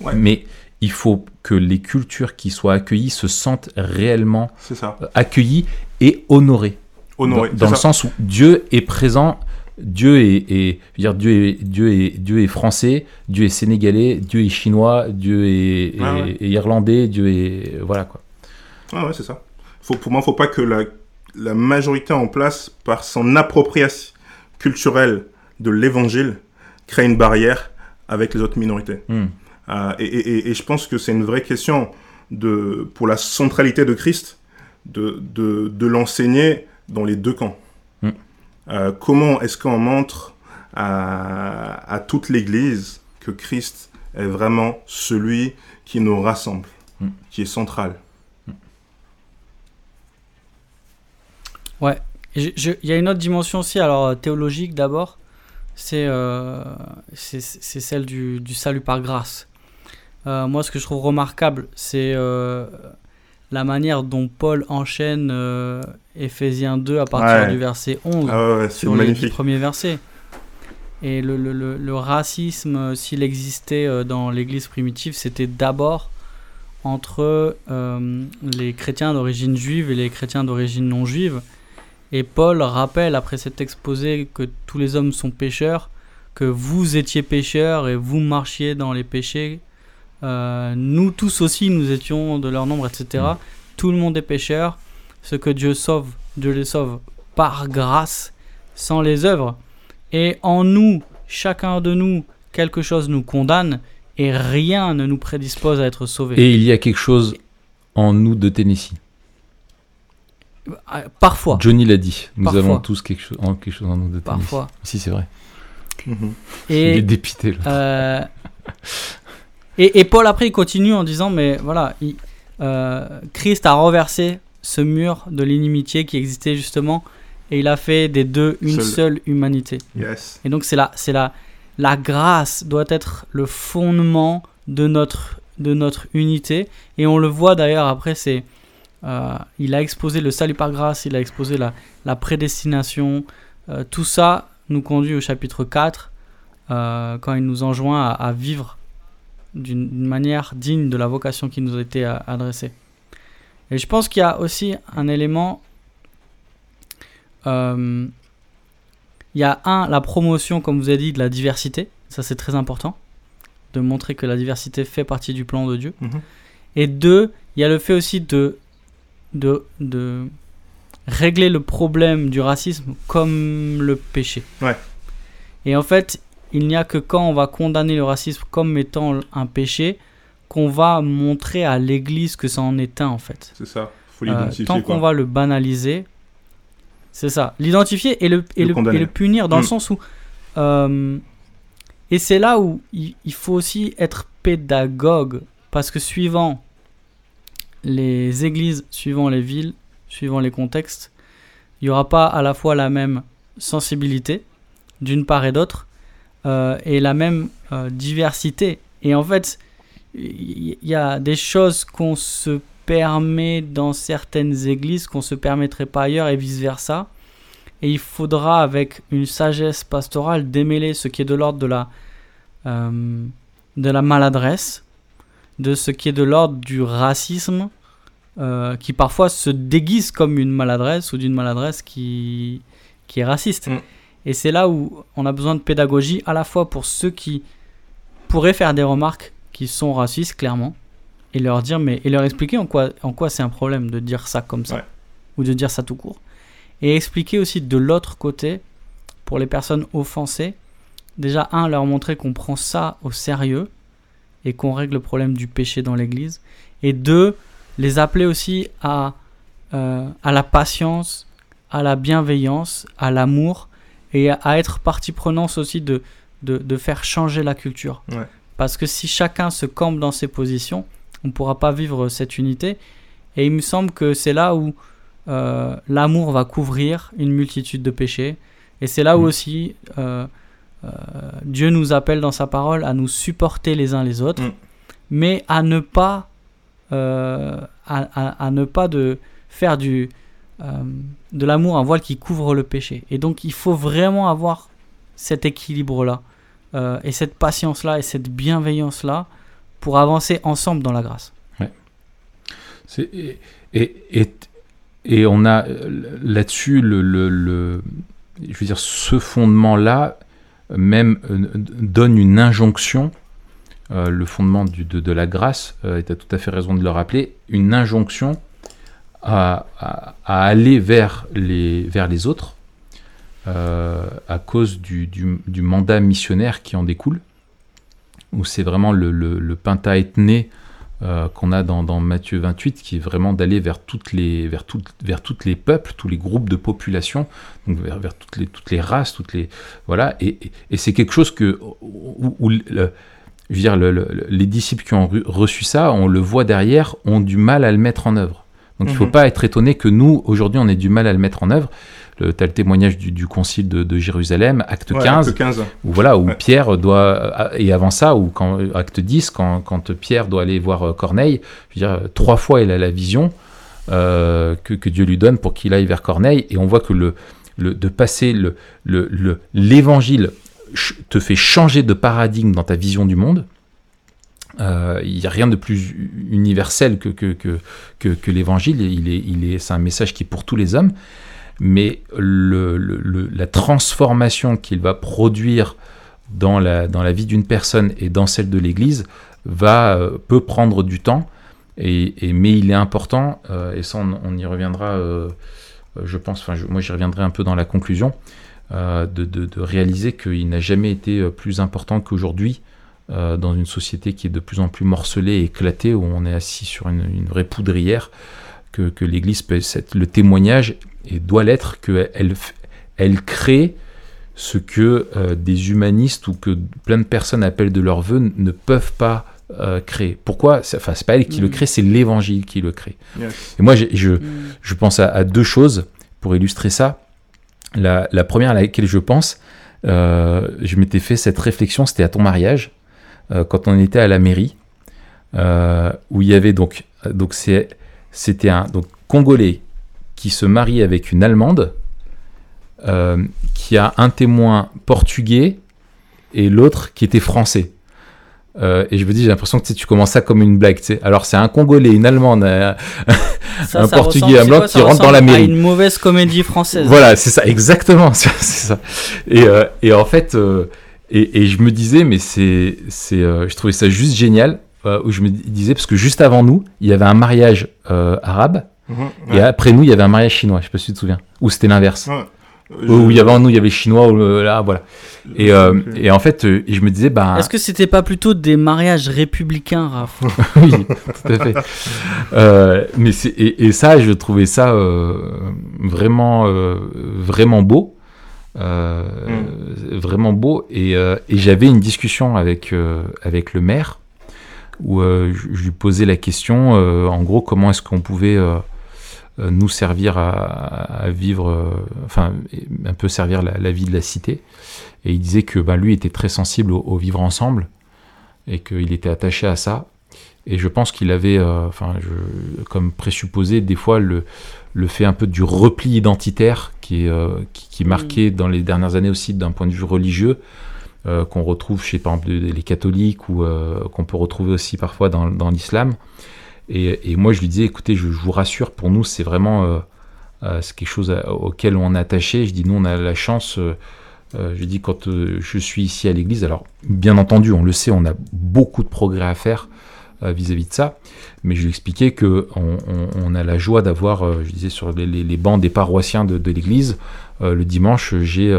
Ouais. Mais il faut que les cultures qui soient accueillies se sentent réellement euh, accueillies et honorées. Honoré. Dans, le sens où Dieu est présent, Dieu est, dire, Dieu est, Dieu est, Dieu est français, Dieu est sénégalais, Dieu est chinois, Dieu est, Ah ouais. irlandais, Dieu est voilà quoi. Ah ouais, c'est ça. Faut, pour moi, faut pas que la, la majorité en place, par son appropriation culturelle de l'évangile, crée une barrière avec les autres minorités. Hmm. Euh, et, et- et- et je pense que c'est une vraie question de, pour la centralité de Christ, de, de, de l'enseigner dans les deux camps. Mm. Euh, comment est-ce qu'on montre à, à toute l'Église que Christ est vraiment celui qui nous rassemble, Mm. qui est central? Je- je- Il y a une autre dimension aussi, alors euh, théologique d'abord, c'est euh, c'est c'est celle du, du salut par grâce. Euh, moi, ce que je trouve remarquable, c'est euh, la manière dont Paul enchaîne euh, Éphésiens 2 à partir Ouais. du verset 11 Ah ouais, sur les magnifique. premiers versets. Et le, le- le- le racisme, euh, s'il existait dans l'Église primitive, c'était d'abord entre les chrétiens d'origine juive et les chrétiens d'origine non juive. Et Paul rappelle, après cet exposé, que tous les hommes sont pécheurs, que vous étiez pécheurs et vous marchiez dans les péchés. Euh, nous tous aussi, nous étions de leur nombre, etc. Mm. Tout le monde est pécheur. Ce que Dieu sauve, Dieu les sauve par grâce, sans les œuvres. Et en nous, chacun de nous, quelque chose nous condamne et rien ne nous prédispose à être sauvés. Et il y a quelque chose en nous de Tennessee. Ah, Parfois, Johnny l'a dit. Nous Parfois. avons tous quelque chose, en, quelque chose en nous de Tennessee. parfois. Si c'est vrai. Mhm. Il est Et, dépité. euh, et, et Paul après il continue en disant mais voilà, il- euh, Christ a renversé ce mur de l'inimitié qui existait justement et il a fait des deux une Seul. seule humanité. Yes. Et donc c'est la, c'est la, la grâce doit être le fondement de notre, de notre unité. Et on le voit d'ailleurs après, c'est, euh, il a exposé le salut par grâce, il a exposé la, la prédestination. Euh, tout ça nous conduit au chapitre 4, euh, quand il nous enjoint à, à vivre d'une manière digne de la vocation qui nous a été euh, adressée. Et je pense qu'il y a aussi un élément... euh, il y a un, la promotion, comme vous avez dit, de la diversité. Ça, c'est très important. De montrer que la diversité fait partie du plan de Dieu. Mhm. Et deux, il y a le fait aussi de, de, de régler le problème du racisme comme le péché. Ouais. Et en fait, il n'y a que quand on va condamner le racisme comme étant un péché qu'on va montrer à l'Église que ça en est un, en fait. C'est ça. Faut Euh, l'identifier. tant qu'on va le banaliser, c'est ça. L'identifier et le, et Le le, condamner. et le punir dans Mm. le sens où. euh, et c'est là où il, il faut aussi être pédagogue. Parce que suivant les églises, suivant les villes, suivant les contextes, il n'y aura pas à la fois la même sensibilité, d'une part et d'autre, euh, et la même euh, diversité. Et en fait, il y, a des choses qu'on se permet dans certaines églises qu'on se permettrait pas ailleurs et vice versa. Et il faudra, avec une sagesse pastorale, démêler ce qui est de l'ordre de la, euh, de la maladresse, de ce qui est de l'ordre du racisme, qui parfois se déguise comme une maladresse ou d'une maladresse qui, qui est raciste. Mm. Et c'est là où on a besoin de pédagogie, à la fois pour ceux qui pourraient faire des remarques qui sont racistes, clairement, et leur dire, mais, et leur expliquer en quoi, en quoi c'est un problème de dire ça comme ça, Ouais. ou de dire ça tout court. Et expliquer aussi de l'autre côté, pour les personnes offensées, déjà, un, leur montrer qu'on prend ça au sérieux et qu'on règle le problème du péché dans l'église. Et deux, les appeler aussi à, euh, à la patience, à la bienveillance, à l'amour et à, être partie prenante aussi de, de, de faire changer la culture. Ouais. Parce que si chacun se campe dans ses positions, on ne pourra pas vivre cette unité. Et il me semble que c'est là où euh, l'amour va couvrir une multitude de péchés. Et c'est là où Mm. aussi euh, euh, Dieu nous appelle dans sa parole à nous supporter les uns les autres, Mm. mais à ne pas, euh, à, à- à ne pas de faire du, euh, de l'amour un voile qui couvre le péché. Et donc il faut vraiment avoir cet équilibre-là, euh, et cette patience-là, et cette bienveillance-là, pour avancer ensemble dans la grâce. Et, et, et, on a là-dessus le, le, je veux dire, ce fondement-là même donne une injonction euh, le fondement du, de, la grâce, euh, et tu as tout à fait raison de le rappeler, une injonction à, aller vers les, vers les autres euh, à cause du, du, mandat missionnaire qui en découle, où c'est vraiment le, le, le qu'on a dans, dans, Matthieu 28, qui est vraiment d'aller vers toutes les vers toutes vers toutes les peuples, tous les groupes de population, donc vers, vers toutes les toutes les races, toutes les voilà, et, et c'est quelque chose que où, je veux dire, les disciples qui ont reçu ça, on le voit derrière, ont du mal à le mettre en œuvre. Donc il ne faut mhm. pas être étonné que nous, aujourd'hui, on ait du mal à le mettre en œuvre. Tu as le témoignage du, concile de, Jérusalem, acte 15, Où, voilà, où Pierre doit, et avant ça, ou quand, acte 10, quand, quand, Pierre doit aller voir euh, Corneille, je veux dire, trois fois il a la vision euh, que, que, Dieu lui donne pour qu'il aille vers Corneille, et on voit que le, le de passer l'évangile le, te fait changer de paradigme dans ta vision du monde. Euh, il n'y a rien de plus universel que, que, que, l'évangile. Il est, il est, c'est un message qui est pour tous les hommes. Mais la transformation qu'il va produire dans la, dans la vie d'une personne et dans celle de l'Église va, euh, peut prendre du temps. Et, mais il est important, euh, et ça on, y reviendra, je pense, moi j'y reviendrai un peu dans la conclusion, euh, de, réaliser qu'il n'a jamais été plus important qu'aujourd'hui euh, dans une société qui est de plus en plus morcelée et éclatée, où on est assis sur une, vraie poudrière, que, l'Église peut être le témoignage, et doit l'être, qu'elle elle crée ce que des humanistes ou que plein de personnes appellent de leur vœu ne peuvent pas créer. Pourquoi? Enfin, c'est pas elle qui le mm. crée, c'est l'Évangile qui le crée. Et moi, je, mm. je, pense à, deux choses pour illustrer ça. La, première à laquelle je pense, euh, je m'étais fait cette réflexion, c'était à ton mariage, euh, quand on était à la mairie, euh, où il y avait donc, donc c'était un donc, Congolais qui se marie avec une Allemande, qui a un témoin portugais et l'autre qui était français. Euh, et je me dis, j'ai l'impression que tu commences ça comme une blague. sais. Alors, c'est un Congolais, une Allemande, un, Portugais, un Blanc qui rentre dans la mairie. une mauvaise comédie française. Voilà, c'est ça, exactement. c'est ça. Et, euh, et, en fait, euh, et, et, je me disais, mais c'est, c'est, je trouvais ça juste génial. où je me disais, parce que juste avant nous, il y avait un mariage arabe. Mhm, et après nous, il y avait un mariage chinois. Je sais pas si tu te souviens. Ou c'était l'inverse. Où il y avait nous, il y avait chinois, là, voilà. Et, euh, et en fait, euh, je me disais, bah. Est-ce que c'était pas plutôt des mariages républicains, Raph Oui, tout à fait. euh, mais c'est, et, et, ça, je trouvais ça euh, vraiment, euh, vraiment beau. Mm. Vraiment beau. Et, et j'avais une discussion avec, avec le maire où je, lui posais la question, en gros, comment est-ce qu'on pouvait euh, nous servir à, vivre, euh, enfin un peu servir la, vie de la cité. Et il disait que ben, lui était très sensible au, vivre ensemble et qu'il était attaché à ça. Et je pense qu'il avait, euh, enfin, comme présupposé, des fois le, le fait un peu du repli identitaire qui est qui, marqué dans les dernières années aussi d'un point de vue religieux. qu'on retrouve chez par exemple les catholiques ou qu'on peut retrouver aussi parfois dans, dans l'islam. Et, moi, je lui disais, écoutez, je, vous rassure, pour nous, c'est vraiment euh, euh, c'est quelque chose auquel on est attaché. Je dis, nous, on a la chance. Euh, je dis, quand je suis ici à l'église, alors bien entendu, on le sait, on a beaucoup de progrès à faire vis-à-vis de ça. Mais je lui expliquais que on, a la joie d'avoir, je disais, sur les, bancs des paroissiens de, l'église, le dimanche, j'ai,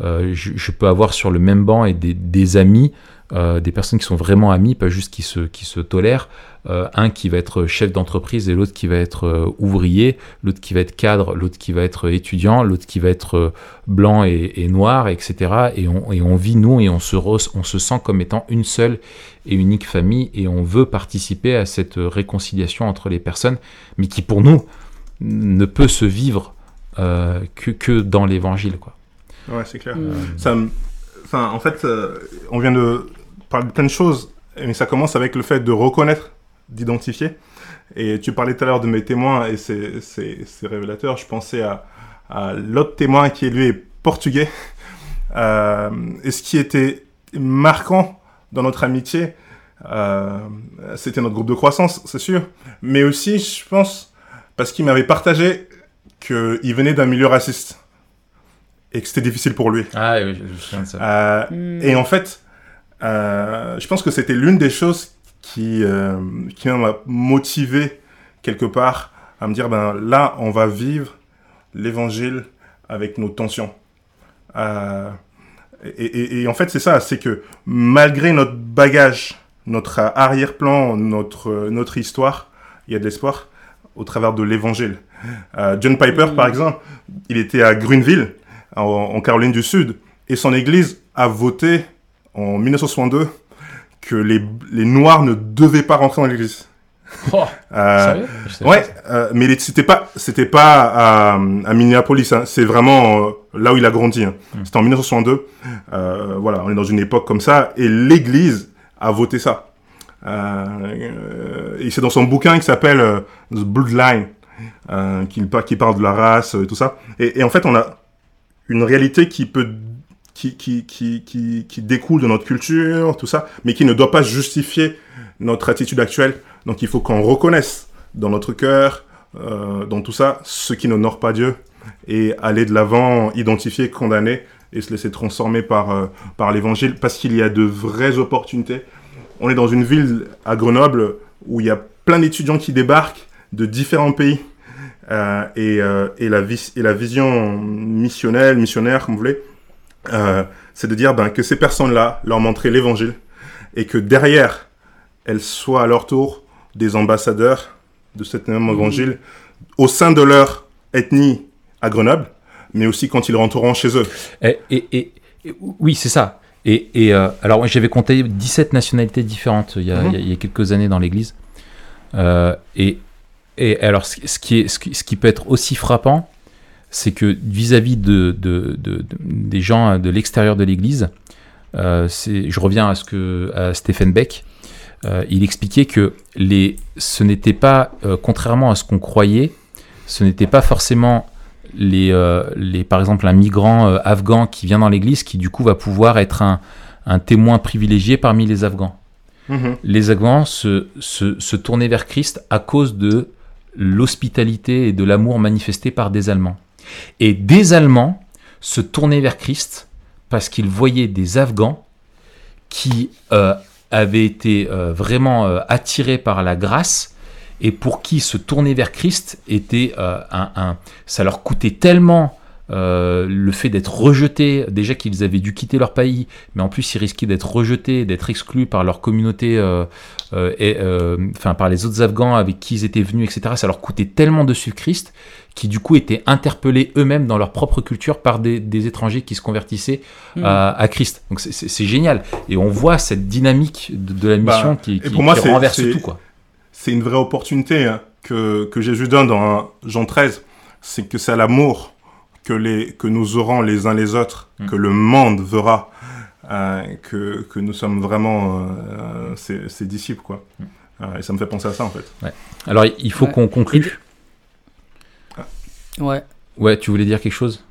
je, peux avoir sur le même banc et des amis euh, des personnes qui sont vraiment amies, pas juste qui se, qui se tolèrent. Euh, un qui va être chef d'entreprise et l'autre qui va être euh, ouvrier, l'autre qui va être cadre, l'autre qui va être étudiant, l'autre qui va être blanc et, noir, etc. Et on, et on, vit, nous, et on se, on se sent comme étant une seule et unique famille, et on veut participer à cette réconciliation entre les personnes, mais qui pour nous ne peut se vivre que, que dans l'évangile. Quoi. Ouais, c'est clair. Ça Enfin, en fait, on vient de parle de plein de choses, mais ça commence avec le fait de reconnaître, d'identifier. Et tu parlais tout à l'heure de mes témoins, et c'est révélateur. Je pensais à, l'autre témoin qui, lui, est portugais. Euh, et ce qui était marquant dans notre amitié, euh, c'était notre groupe de croissance, c'est sûr. Mais aussi, je pense, parce qu'il m'avait partagé qu'il venait d'un milieu raciste et que c'était difficile pour lui. Ah oui, je de ça. Euh. Et en fait, euh, je pense que c'était l'une des choses qui, qui m'a motivé quelque part à me dire, ben là, on va vivre l'évangile avec nos tensions. Et, et- et en fait, c'est ça, c'est que malgré notre bagage, notre arrière-plan, notre, notre histoire, il y a de l'espoir au travers de l'évangile. Euh, John Piper, Mm. par exemple, il était à Greenville, en, en Caroline du Sud, et son église a voté en 1962 que les, les Noirs ne devaient pas rentrer dans l'église. Oh, Euh, sérieux? Ouais, euh, mais c'était pas, c'était pas à, à Minneapolis. hein. C'est vraiment euh, là où il a grandi. hein. Mm. C'était en 1962. Euh, voilà, on est dans une époque comme ça, et l'Église a voté ça. Et c'est dans son bouquin qui s'appelle The Bloodline, qui, qui parle de la race et tout ça. Et, et en fait, on a une réalité qui peut, qui, qui, qui découle de notre culture, tout ça, mais qui ne doit pas justifier notre attitude actuelle. Donc, il faut qu'on reconnaisse dans notre cœur, euh, dans tout ça, ce qui n'honore pas Dieu, et aller de l'avant, identifier, condamner, et se laisser transformer par, euh, par l'évangile, parce qu'il y a de vraies opportunités. On est dans une ville à Grenoble où il y a plein d'étudiants qui débarquent de différents pays. Euh, et, et, la vis- et la vision missionnelle, missionnaire, comme vous voulez, c'est de dire ben, que ces personnes-là, leur montrer l'évangile, et que derrière, elles soient à leur tour des ambassadeurs de cet même évangile au sein de leur ethnie à Grenoble, mais aussi quand ils rentreront chez eux. Et, et- et- et- oui, c'est ça. Et, euh, alors, j'avais compté 17 nationalités différentes il y a, Mhm. il y a- il y a quelques années dans l'église. Euh, et, et alors, ce, ce qui est, ce, qui, ce qui peut être aussi frappant, c'est que vis-à-vis de, de- de- de- des gens de l'extérieur de l'église, euh, je reviens à ce que à Stephen Beck, euh, il expliquait que les, ce n'était pas, euh, contrairement à ce qu'on croyait, ce n'était pas forcément les, euh, les, par exemple un migrant afghan qui vient dans l'église qui du coup va pouvoir être un, un témoin privilégié parmi les Afghans. Mhm. Les Afghans se, se, se tournaient vers Christ à cause de l'hospitalité et de l'amour manifesté par des Allemands. Et des Allemands se tournaient vers Christ parce qu'ils voyaient des Afghans qui euh, avaient été euh, vraiment euh, attirés par la grâce et pour qui se tourner vers Christ était euh, un, ça leur coûtait tellement le fait d'être rejetés, déjà qu'ils avaient dû quitter leur pays, mais en plus ils risquaient d'être rejetés, d'être exclus par leur communauté, et, enfin par les autres Afghans avec qui ils étaient venus, etc. Ça leur coûtait tellement de suivre Christ, qui du coup étaient interpellés eux-mêmes dans leur propre culture par des, des étrangers qui se convertissaient Hmm. à, à Christ. Donc c'est- génial, et on voit cette dynamique de, de la Bah, mission qui, et qui- pour moi, qui c'est- renverse tout quoi. C'est une vraie opportunité hein, que, que Jésus donne dans Jean 13. C'est que c'est à l'amour que, les, que nous aurons les uns les autres, Mm. que le monde verra euh, que, que nous sommes vraiment euh, ses, ses disciples. Quoi. Mm. Euh, et ça me fait penser à ça en fait. Alors il faut Ouais. qu'on conclue. Ouais. Ouais, tu voulais dire quelque chose?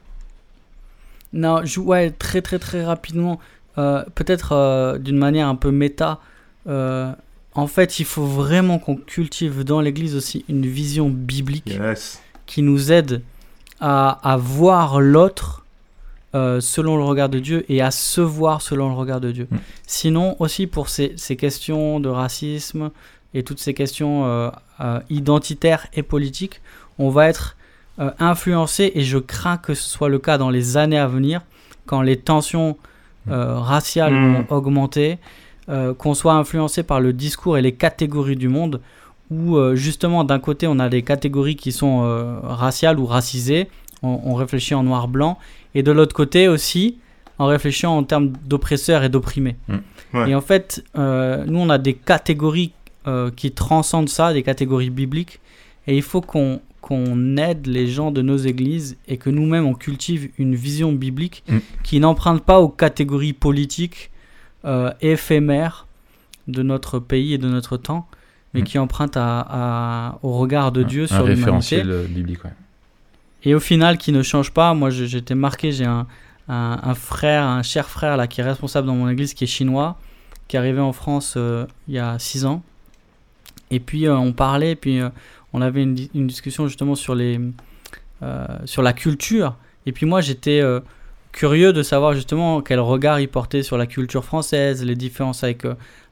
Non, je, ouais, très très très rapidement, euh, peut-être euh, d'une manière un peu méta. euh, en fait, il faut vraiment qu'on cultive dans l'Église aussi une vision biblique Yes. qui nous aide à, à voir l'autre euh, selon le regard de Dieu et à se voir selon le regard de Dieu. Mm. Sinon, aussi pour ces, ces questions de racisme et toutes ces questions euh, euh, identitaires et politiques, on va être euh, influencé et je crains que ce soit le cas dans les années à venir quand les tensions euh, raciales Mm. vont augmenter, euh, qu'on soit influencé par le discours et les catégories du monde où euh, justement d'un côté on a des catégories qui sont raciales ou racisées, on, on réfléchit en noir-blanc, et de l'autre côté aussi en réfléchissant en termes d'oppresseurs et d'opprimés. Mm. Ouais. Et en fait, nous on a des catégories qui transcendent ça, des catégories bibliques, et il faut qu'on qu'on aide les gens de nos églises et que nous-mêmes on cultive une vision biblique Mm. qui n'emprunte pas aux catégories politiques euh, éphémères de notre pays et de notre temps, mais Mm. qui emprunte à, à- au regard de Dieu Un sur l'humanité. référentiel euh, biblique, ouais. Et au final, qui ne change pas. Moi, j'étais marqué. J'ai un, un, un frère, un cher frère là, qui est responsable dans mon église, qui est chinois. qui est arrivé en France il y a six ans. Et puis on parlait, puis on avait une, une, discussion justement sur, les, sur la culture. Et puis moi j'étais curieux de savoir justement quel regard il portait sur la culture française, les différences avec,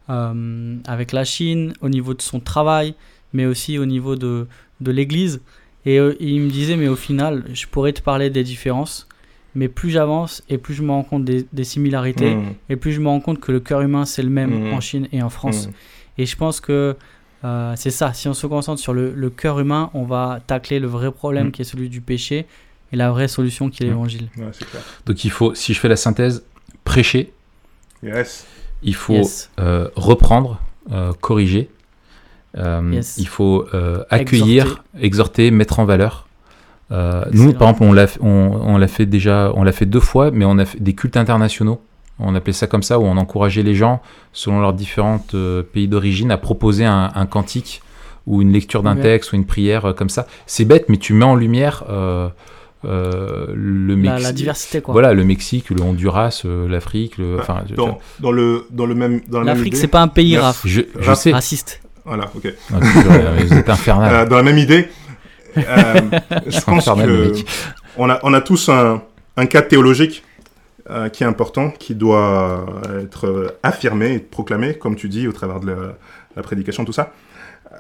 avec la Chine, au niveau de son travail, mais aussi au niveau de, de l'Église. Et il me disait, mais au final, je pourrais te parler des différences, mais plus j'avance et plus je me rends compte des, similarités, mmh. et plus je me rends compte que le cœur humain, c'est le même mmh. en Chine et en France. Mmh. Et je pense que euh, c'est ça, si on se concentre sur le, cœur humain, on va tacler le vrai problème qui est celui du péché, et la vraie solution qui est l'évangile. Donc il faut, si je fais la synthèse, prêcher. Yes. Il faut euh, reprendre, euh, corriger. Il faut accueillir, exhorter, mettre en valeur. Euh, nous, par exemple, on l'a, on, l'a fait déjà, on l'a fait deux fois, mais on a fait des cultes internationaux. On appelait ça comme ça, où on encourageait les gens, selon leurs différents euh, pays d'origine, à proposer un, cantique ou une lecture d'un texte ou une prière euh, comme ça. C'est bête, mais tu mets en lumière le Mexique. La, diversité, quoi. Voilà, le Mexique, le Honduras, l'Afrique. Le, enfin, dans, dans, le, dans le même. Dans L'Afrique, c'est pas un pays raf, je, je sais. raciste. Voilà, ok. vous êtes infernal. dans la même idée, euh, je pense que on a, on a tous un, un cas théologique euh, qui est important, qui doit être affirmé et proclamé, comme tu dis, au travers de la, prédication, tout ça.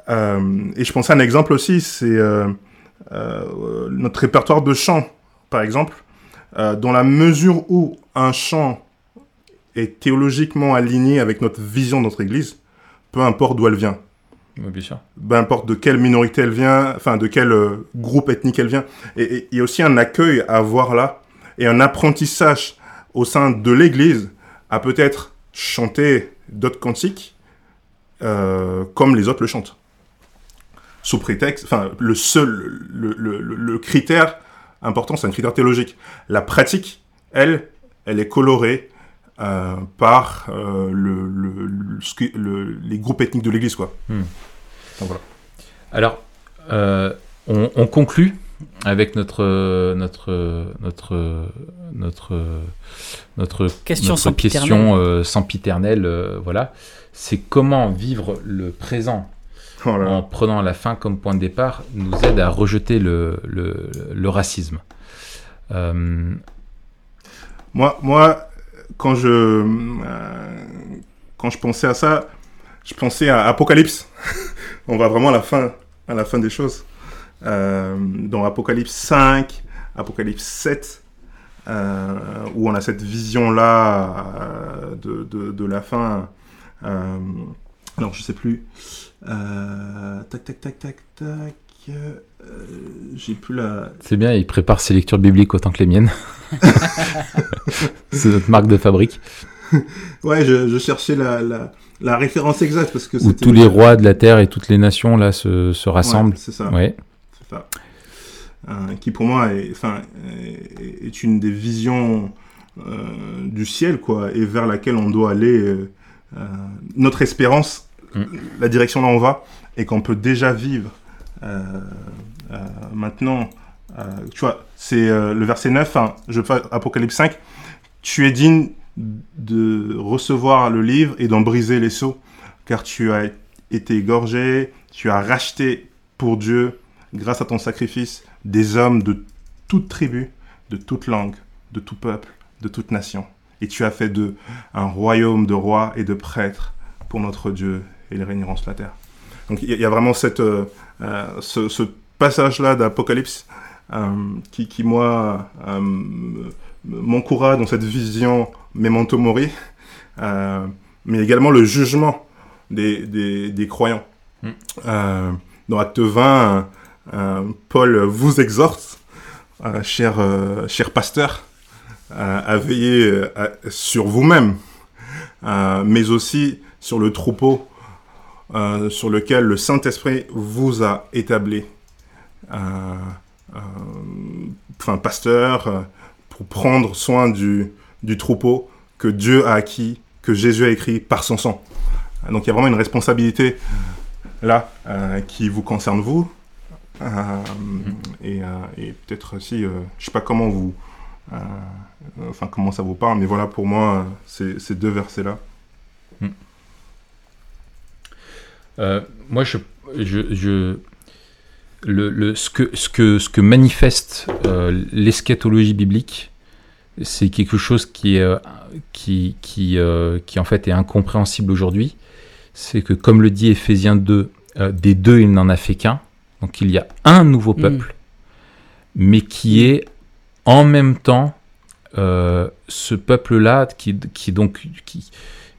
Euh, et je pense à un exemple aussi, c'est notre répertoire de chants, par exemple, dans la mesure où un chant est théologiquement aligné avec notre vision de notre Église, peu importe d'où elle vient. Oui, bien sûr. Peu importe de quelle minorité elle vient, enfin de quel euh, groupe ethnique elle vient. Et il y a aussi un accueil à avoir là et un apprentissage au sein de l'Église à peut-être chanter d'autres cantiques euh, comme les autres le chantent. Sous prétexte, enfin le seul, le, le, le critère important, c'est un critère théologique. La pratique, elle, elle est colorée euh, par euh, le, les groupes ethniques de l'Église. Quoi. Hmm. voilà. Alors, on, conclut avec notre notre notre notre notre question sans question sempiternelle voilà c'est comment vivre le présent oh en prenant la fin comme point de départ nous aide à rejeter le, le, le racisme moi moi quand je, euh, quand je pensais à ça, je pensais à Apocalypse. on va vraiment à la fin, à la fin des choses. Euh, dans Apocalypse 5, Apocalypse 7, euh, où on a cette vision-là de, de, de, la fin. alors, je sais plus. tac, tac, tac, tac, tac. j'ai plus la. C'est bien, il prépare ses lectures bibliques autant que les miennes. c'est notre marque de fabrique. ouais, je, cherchais la, la, référence exacte parce que où tous les rois de la terre et toutes les nations là se, se rassemblent. c'est ça. Ouais. Euh, qui pour moi est, enfin, est une des visions euh, du ciel quoi, et vers laquelle on doit aller. Euh, notre espérance, mm. la direction là on va, et qu'on peut déjà vivre maintenant tu vois, c'est le verset 9, hein, je fais Apocalypse 5. Tu es digne de recevoir le livre et d'en briser les seaux, car tu as été égorgé, tu as racheté pour Dieu, grâce à ton sacrifice, des hommes de toute tribu, de toute langue, de tout peuple, de toute nation. Et tu as fait d'eux un royaume de rois et de prêtres pour notre Dieu, et ils régneront sur la terre. Donc il y, a vraiment cette, euh, ce, ce passage-là d'Apocalypse euh, qui, qui, moi, euh, m'encourage dans cette vision memento mori, euh, mais également le jugement des, des, des croyants. Mm. dans Acte 20, Paul vous exhorte, cher, cher pasteur, à veiller sur vous-même, mais aussi sur le troupeau sur lequel le Saint-Esprit vous a établi. Euh, enfin pasteur, euh, pour prendre soin du, troupeau que Dieu a acquis, que Jésus a écrit par son sang. Donc il y a vraiment une responsabilité là euh, qui vous concerne vous. Et, et peut-être aussi, je sais pas comment vous, enfin comment ça vous parle, mais voilà pour moi ces, deux versets là. Euh, moi, je, je, je- le, le- ce, que, ce, que, ce que manifeste euh, l'eschatologie biblique, c'est quelque chose qui, est, euh, qui, qui, euh, qui en fait est incompréhensible aujourd'hui. C'est que, comme le dit Éphésiens 2, euh, des deux, il n'en a fait qu'un. Donc, il y a un nouveau Mm. peuple, mais qui est en même temps euh, ce peuple-là qui, qui donc qui,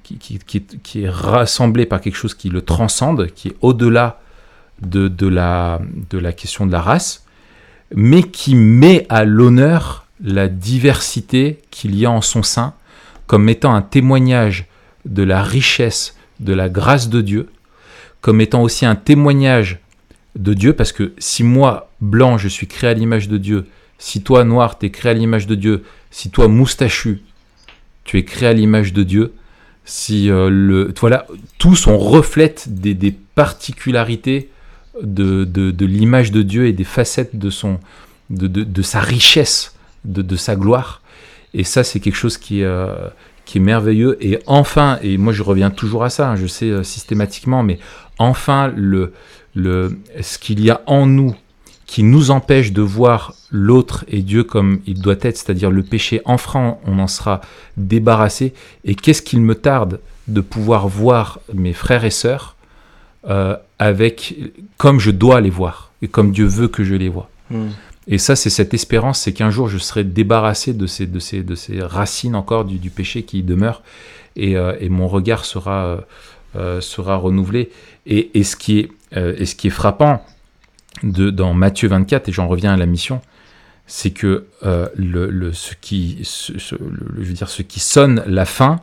qui, qui, qui- qui est rassemblé par quelque chose qui le transcende, qui est au-delà de, de, la, de la question de la race, mais qui met à l'honneur la diversité qu'il y a en son sein comme étant un témoignage de la richesse, de la grâce de Dieu, comme étant aussi un témoignage de Dieu, parce que si moi, blanc, je suis créé à l'image de Dieu, si toi, noir, tu es créé à l'image de Dieu, si toi, moustachu, tu es créé à l'image de Dieu, si euh, le voilà tous on reflète des, particularités de, de, de l'image de Dieu et des facettes de son de, de, sa richesse de, sa gloire. Et ça c'est quelque chose qui euh, qui est merveilleux. Et enfin et moi je reviens toujours à ça hein, je sais euh, systématiquement mais enfin le le ce qu'il y a en nous qui nous empêche de voir l'autre et Dieu comme il doit être, c'est-à-dire le péché, enfin on en sera débarrassé. Et qu'est-ce qu'il me tarde de pouvoir voir mes frères et sœurs euh, avec comme je dois les voir et comme Dieu veut que je les vois. Mm. Et ça, c'est cette espérance, c'est qu'un jour je serai débarrassé de ces, de ces, de ces racines encore du, du péché qui y demeure, et, euh, et mon regard sera, euh, sera renouvelé. Et, et, ce qui est, euh, et ce qui est frappant de, dans Matthieu 24, et j'en reviens à la mission, c'est que euh, le, le- ce, qui, ce, ce- le- je veux dire, ce qui sonne la fin,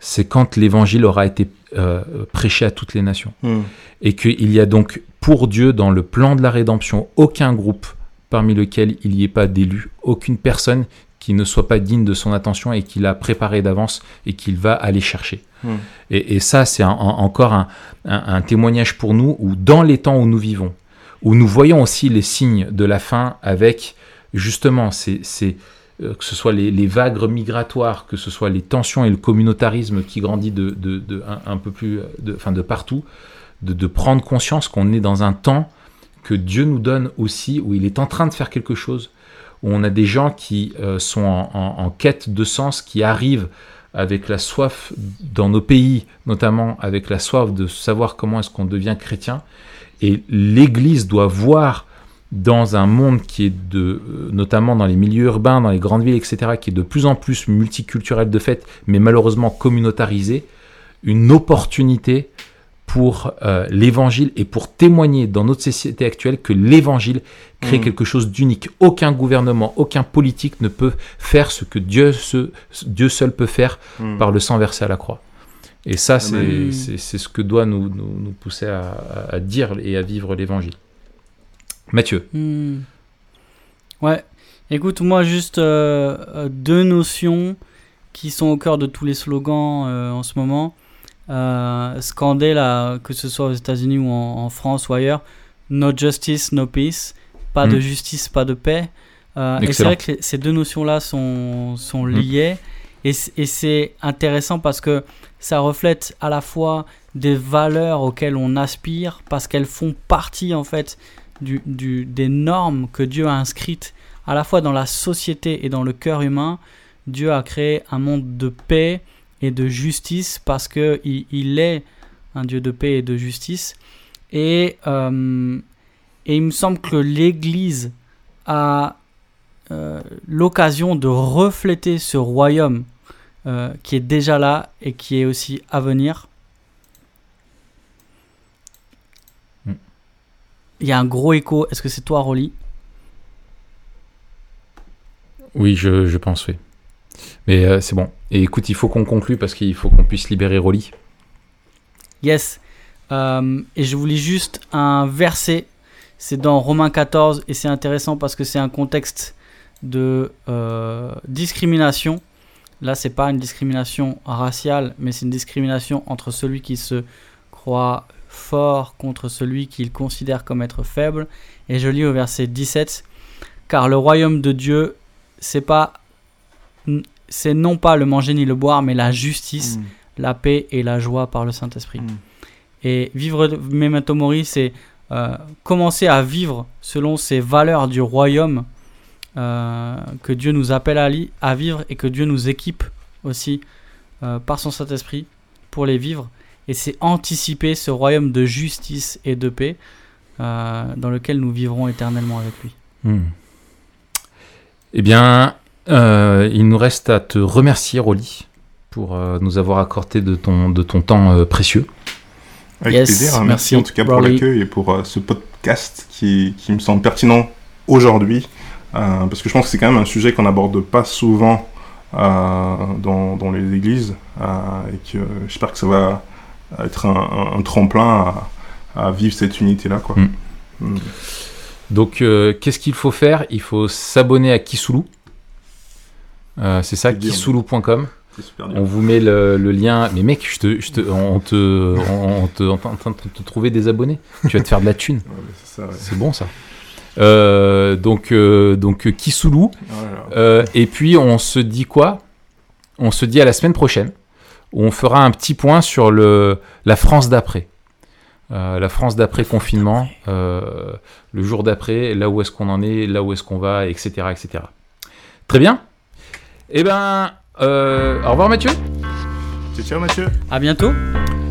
c'est quand l'évangile aura été euh, prêché à toutes les nations Mm. et qu'il y a donc pour Dieu dans le plan de la rédemption aucun groupe parmi lequel il n'y ait pas d'élu, aucune personne qui ne soit pas digne de son attention et qu'il a préparé d'avance et qu'il va aller chercher. Mm. Et, et ça, c'est encore un, un- un témoignage pour nous où dans les temps où nous vivons, où nous voyons aussi les signes de la fin avec justement ces, ces, euh, que ce soit les, les vagues migratoires, que ce soit les tensions et le communautarisme qui grandit de, de- de- un, un peu plus, de, enfin de partout, de, de prendre conscience qu'on est dans un temps que Dieu nous donne aussi, où il est en train de faire quelque chose, où on a des gens qui euh, sont en, quête de sens, qui arrivent avec la soif dans nos pays, notamment avec la soif de savoir comment est-ce qu'on devient chrétien. Et l'Église doit voir dans un monde qui est de, euh, notamment dans les milieux urbains, dans les grandes villes, etc., qui est de plus en plus multiculturel de fait, mais malheureusement communautarisé, une opportunité pour euh, l'évangile et pour témoigner dans notre société actuelle que l'évangile crée Mm. quelque chose d'unique. Aucun gouvernement, aucun politique ne peut faire ce que Dieu, se- Dieu seul peut faire Mm. par le sang versé à la croix. Et ça, c'est Amen. c'est- c'est ce que doit nous, nous, nous pousser à, dire et à vivre l'évangile. Mathieu. Hmm. Ouais. Écoute, moi, juste euh, euh, deux notions qui sont au cœur de tous les slogans euh, en ce moment. Euh, scandés, là, que ce soit aux États-Unis ou en, en France ou ailleurs. No justice, no peace. Pas de Mm. justice, pas de paix. Euh, et c'est vrai que les- ces deux notions-là sont, sont Mm. liées. Et, c'est intéressant parce que ça reflète à la fois des valeurs auxquelles on aspire, parce qu'elles font partie en fait du, du- des normes que Dieu a inscrites à la fois dans la société et dans le cœur humain. Dieu a créé un monde de paix et de justice parce que il, il est un Dieu de paix et de justice. Et, euh, et il me semble que l'Église a euh, l'occasion de refléter ce royaume euh, qui est déjà là et qui est aussi à venir. Mm. Il y a un gros écho. Est-ce que c'est toi, Rolly? Oui, je, je pense, oui. Mais euh, c'est bon. Et écoute, il faut qu'on conclue parce qu'il faut qu'on puisse libérer Rolly. Yes. Euh, et je vous lis juste un verset. C'est dans Romains 14 et c'est intéressant parce que c'est un contexte de euh, discrimination. Là, c'est pas une discrimination raciale, mais c'est une discrimination entre celui qui se croit fort contre celui qu'il considère comme être faible. Et je lis au verset 17 Car le royaume de Dieu, c'est pas c'est non pas le manger ni le boire, mais la justice, Mm. la paix et la joie par le Saint-Esprit. Mm. Et vivre Memento Mori, c'est euh, commencer à vivre selon ces valeurs du royaume euh, que Dieu nous appelle à, vivre et que Dieu nous équipe aussi euh, par son Saint-Esprit pour les vivre. Et c'est anticiper ce royaume de justice et de paix dans lequel nous vivrons éternellement avec lui. Hmm. Eh bien, euh, il nous reste à te remercier, Rolly, pour euh, nous avoir accordé de ton, de ton temps euh, précieux. Avec Yes, plaisir. hein. merci, Merci, en tout cas pour l'accueil et pour euh, ce podcast qui, qui me semble pertinent aujourd'hui. euh, parce que je pense que c'est quand même un sujet qu'on n'aborde pas souvent euh, dans, dans les églises. euh, et que j'espère que ça va être un, un- un tremplin à, à vivre cette unité-là. Quoi. Mm. Mm. Donc, euh, qu'est-ce qu'il faut faire? Il faut s'abonner à Kisulu. Euh, c'est ça, kisulu.com. On vous met le, le lien. Mais mec, je te, je te, on te, on, on te, on te trouver des abonnés. Tu vas te faire de la thune. Ouais, c'est ça, ouais. C'est bon ça. Euh, donc, euh, donc euh, Kisulu. Euh, et puis on se dit quoi? On se dit à la semaine prochaine où on fera un petit point sur le, la France d'après. Euh, la France d'après confinement, euh, le jour d'après, là où est-ce qu'on en est, là où est-ce qu'on va, etc., etc. Très bien. Eh ben, euh, au revoir Mathieu. Ciao, ciao Mathieu. À bientôt.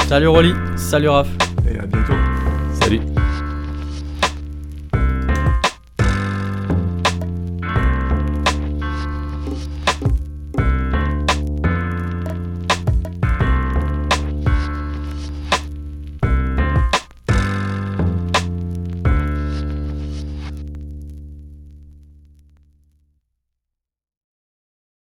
Salut Rolly. Salut Raph. Et à bientôt. Salut.